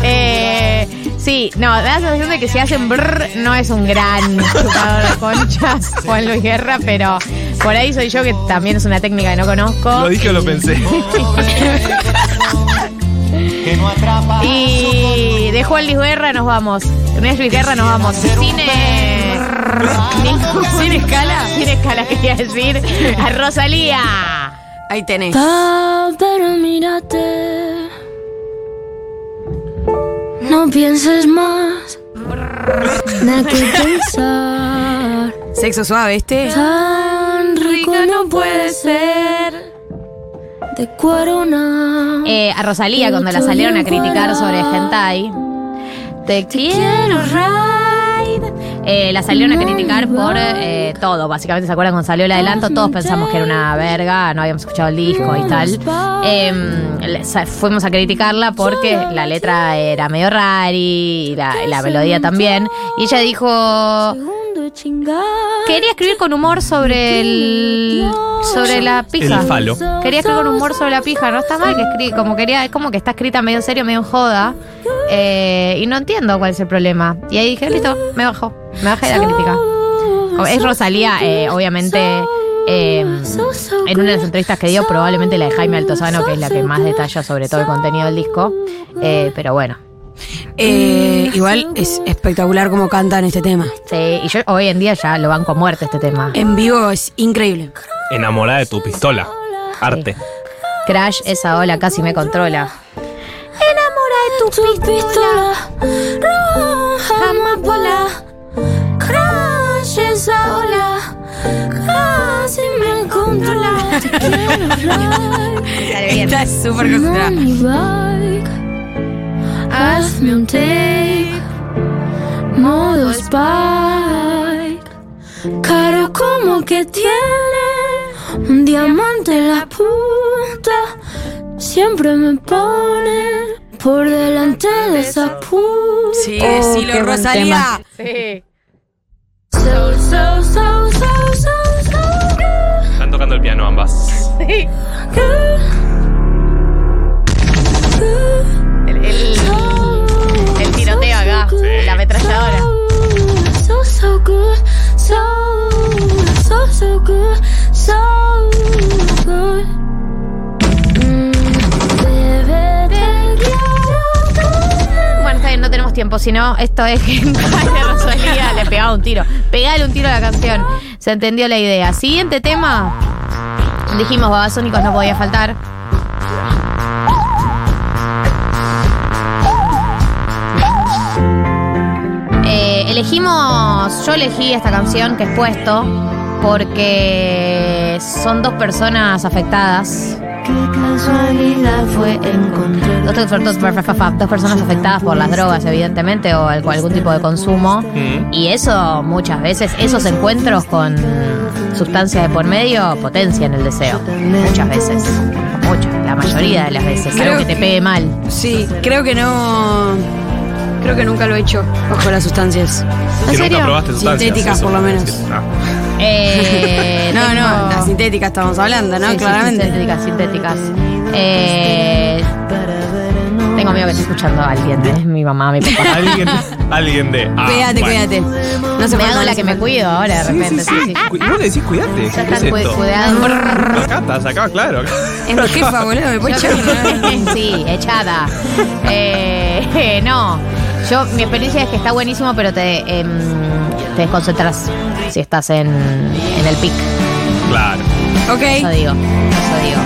Eh, sí, no, da la sensación de que si hacen brrr no es un gran chupador de conchas Juan Luis Guerra, pero por ahí soy yo que también es una técnica que no conozco. ¿Lo dije o lo pensé? que no atrapa Y de Juan Luis Guerra nos vamos. De Luis Guerra nos vamos. Cine. ¿Sin escala? Sin escala, quería decir. A Rosalía. Ahí tenés. pero mírate. No pienses más. Nada que pensar. Sexo suave, este. Tan rico no puede ser. De corona. Eh, a Rosalía, cuando la salieron a criticar sobre Hentai. Te quiero ride. Eh, la salieron a criticar por eh, todo. Básicamente, ¿se acuerdan cuando salió el adelanto? Todos pensamos que era una verga, no habíamos escuchado el disco y tal. Em, fuimos a criticarla porque la letra era medio rari y la, la melodía también. Y ella dijo. Quería escribir con humor sobre el. sobre la pija. El falo. Quería escribir con humor sobre la pija, no está mal que escribe, como quería, es como que está escrita medio en serio, medio en joda. eh, y no entiendo cuál es el problema. Y ahí dije, listo, me bajó. Me bajé de la crítica. Es Rosalía, eh, obviamente. eh, en una de las entrevistas que dio, probablemente la de Jaime Altozano, que es la que más detalla sobre todo el contenido del disco. Eh, pero bueno. Eh, igual es espectacular como cantan este tema. Sí, y yo hoy en día ya lo banco a muerte este tema. En vivo es increíble. Enamorada de tu pistola. Arte. Crash, esa ola casi me controla. Enamora de tu pistola. Roja amapola. Crash esa ola. Casi me controla. Te quiero ride. Está súper concentrada. Hazme un tape. Modo Spike. Caro como que tiene. Un diamante en la punta. Siempre me pone por delante de esa puta. Sí, Rosalía. Sí. So, so, so, so, so, so. Están tocando el piano ambas. Sí. Tener. Bueno, está bien, no tenemos tiempo, si no, esto es que Rosalía le pegaba un tiro. Pegale un tiro a la canción. Se entendió la idea. Siguiente tema. Dijimos babasónicos no podía faltar. Elegimos, yo elegí esta canción que es puesto porque son dos personas afectadas. Qué casualidad fue encontrar. Dos, dos- dos- dos personas afectadas por las drogas, evidentemente, o al- algún tipo de consumo. Y eso muchas veces, esos encuentros con sustancias de por medio potencian el deseo. Muchas veces. Muchas, la mayoría de las veces. Algo Creo- que te pegue mal. Sí, creo que no. Creo que nunca lo he hecho bajo las sustancias. Que nunca probaste sustancias. Sintéticas, eso por lo menos. Eh, no, tengo- no, las sintéticas estamos hablando, ¿no? Sí, sí, Claramente. sintéticas, sintéticas. Eh, tengo miedo que estamos escuchando a alguien, es mi mamá, mi papá. Alguien, alguien de. Ah, cuídate, bueno. cuídate. No se me hago no la que me cuido ahora de Sí, sí, repente. sí. Sí, sí. Cu- Vos le decís cuidate. Ya ¿Qué están es esto? cuidado. Acá estás, acá, claro. Es mi jefa, boludo, me puede echar. sí, echada. Eh, no, yo mi experiencia es que está buenísimo, pero te, em, te desconcentras si estás en, en el pic. Claro. Ok, Eso digo, eso digo.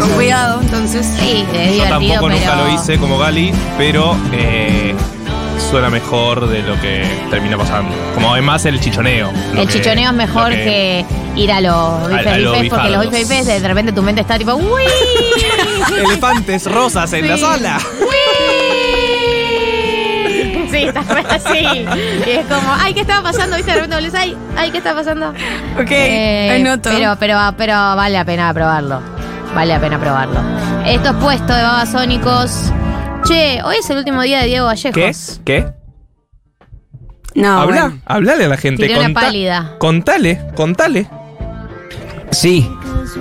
con cuidado, entonces. Sí, es Yo divertido, tampoco pero... nunca lo hice como Gali, pero eh, suena mejor de lo que termina pasando. Como es más el chichoneo. lo El que- chichoneo es mejor lo que, ir a los bifes a los bifes, porque los bifardos. bifes bifes de repente tu mente está tipo ¡Uy! Elefantes rosas en la sala. Sí, así. Y es como, ay, ¿qué estaba pasando? ¿Viste? De repente volvés, ay, ay, ¿qué está pasando? Ok, Eh, anoto. Pero, pero, pero vale la pena probarlo. Vale la pena probarlo. Esto es puesto de babasónicos. Che, hoy es el último día de Diego ¿Qué? Vallejos. ¿Qué? No, Habla, bueno. hablale a la gente. Tiré una contá- pálida. Contale, contale. Sí.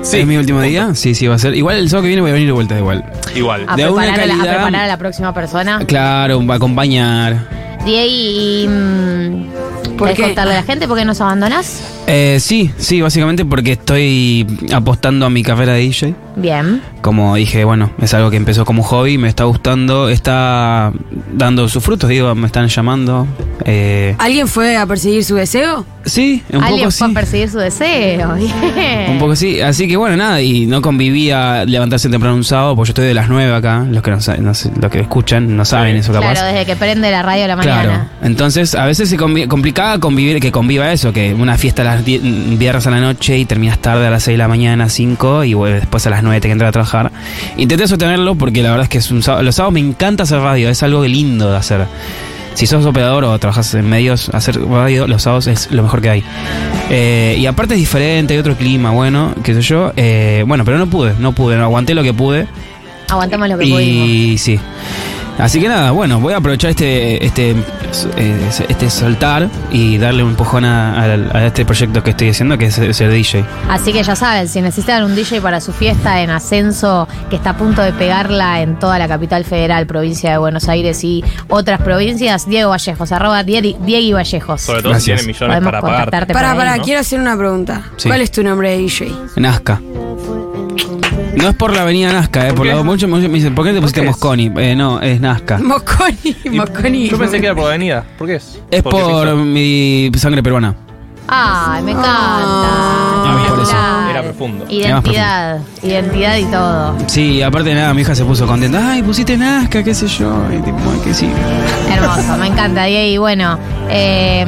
Sí. ¿Es mi último día? Sí, sí, va a ser. Igual el sábado que viene voy a venir de vuelta igual. Igual. A De una preparar, a la, a calidad- preparar a la próxima persona. Claro, va a acompañar. Diego, y. mm, ¿Por ¿querés qué? contarle a la gente por qué nos abandonás? Eh, sí, sí, básicamente porque estoy apostando a mi carrera de DJ. Bien. Como dije, bueno, es algo que empezó como hobby, me está gustando, está dando sus frutos, digo, me están llamando. Eh, ¿Alguien fue a perseguir su deseo? sí, un Alguien poco fue sí. a perseguir su deseo. Bien. Un poco sí, así que bueno, nada, y no convivía levantarse temprano un sábado, porque yo estoy de las 9 acá, los que, no, no sé, los que escuchan no saben eso capaz. Claro, desde que prende la radio a la Claro, mañana. entonces a veces se convi- complicaba convivir, que conviva eso, que una fiesta a las die- viernes a la noche y terminas tarde a las 6 de la mañana, 5 y después a las 9 te que entrar a trabajar. Intenté sostenerlo porque la verdad es que es un sábado- los sábados me encanta hacer radio, es algo lindo de hacer. Si sos operador o trabajas en medios, hacer radio los sábados es lo mejor que hay. Eh, y aparte es diferente, hay otro clima, bueno, qué sé yo. Eh, bueno, pero no pude, no pude, no aguanté lo que pude. Aguantemos lo que pudimos. Y sí. Así que nada, bueno, voy a aprovechar este este eh, este soltar y darle un empujón a, a- a este proyecto que estoy haciendo, que es ser DJ. Así que ya saben, si necesitan un DJ para su fiesta en ascenso, que está a punto de pegarla en toda la capital federal, provincia de Buenos Aires y otras provincias, Diego Vallejos, arroba Die- Diego Vallejos. Sobre todo Gracias. si tiene millones Podemos para pagar. contactarte Para, para, ¿no? quiero hacer una pregunta. Sí. ¿Cuál es tu nombre de DJ? Nazca. No es por la avenida Nazca, eh, por la, muchos muchos me dicen, ¿por qué te pusiste? Mosconi? Eh, no, es Nazca. Mosconi, Mosconi. Yo pensé que era por avenida. ¿Por qué es? Es por mi sangre peruana. Ay, me encanta. Ah, por eso. Era profundo. Identidad, identidad y todo. Sí, aparte de nada, mi hija se puso contenta. Ay, pusiste Nazca, qué sé yo. Y tipo, ay, que sí. Hermoso, me encanta, Diego. Y bueno, eh,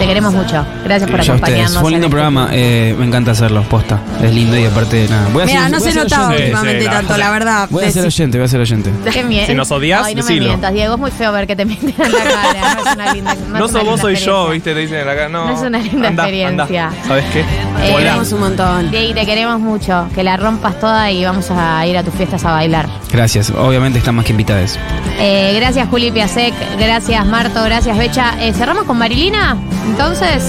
te queremos mucho. Gracias por acompañarnos. Fue un lindo este- programa, eh, me encanta hacerlo, posta. Es lindo y aparte, nada. Voy a Mira, ser- no voy se notaba oyente. últimamente Sí, sí, tanto, la- la verdad. Voy a ser oyente, voy a ser oyente. Qué mie- Si nos odias, Ay, no me decilo. mientas, Diego. Es muy feo ver que te mienten en la cara. No es una linda. No, No sos vos, soy yo. ¿viste? Te dicen en la cara. No, No es una linda anda, experiencia. anda. ¿Sabes qué? Eh. Queremos un montón. Diego, te queremos mucho. Que la rompas toda y vamos a ir a tus fiestas a bailar. Gracias, obviamente están más que invitadas. Eh, gracias, Juli Piasek. Gracias, Marto. Gracias, Becha. Eh, Cerramos con Marilina. Entonces,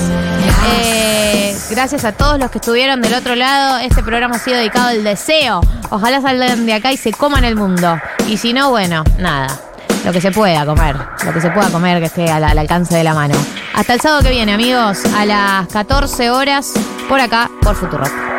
eh, gracias a todos los que estuvieron del otro lado. Este programa ha sido dedicado al deseo. Ojalá salgan de acá y se coman el mundo. Y si no, bueno, nada. Lo que se pueda comer. Lo que se pueda comer que esté al, al alcance de la mano. Hasta el sábado que viene, amigos. A las 14 horas. Por acá, por Futuro.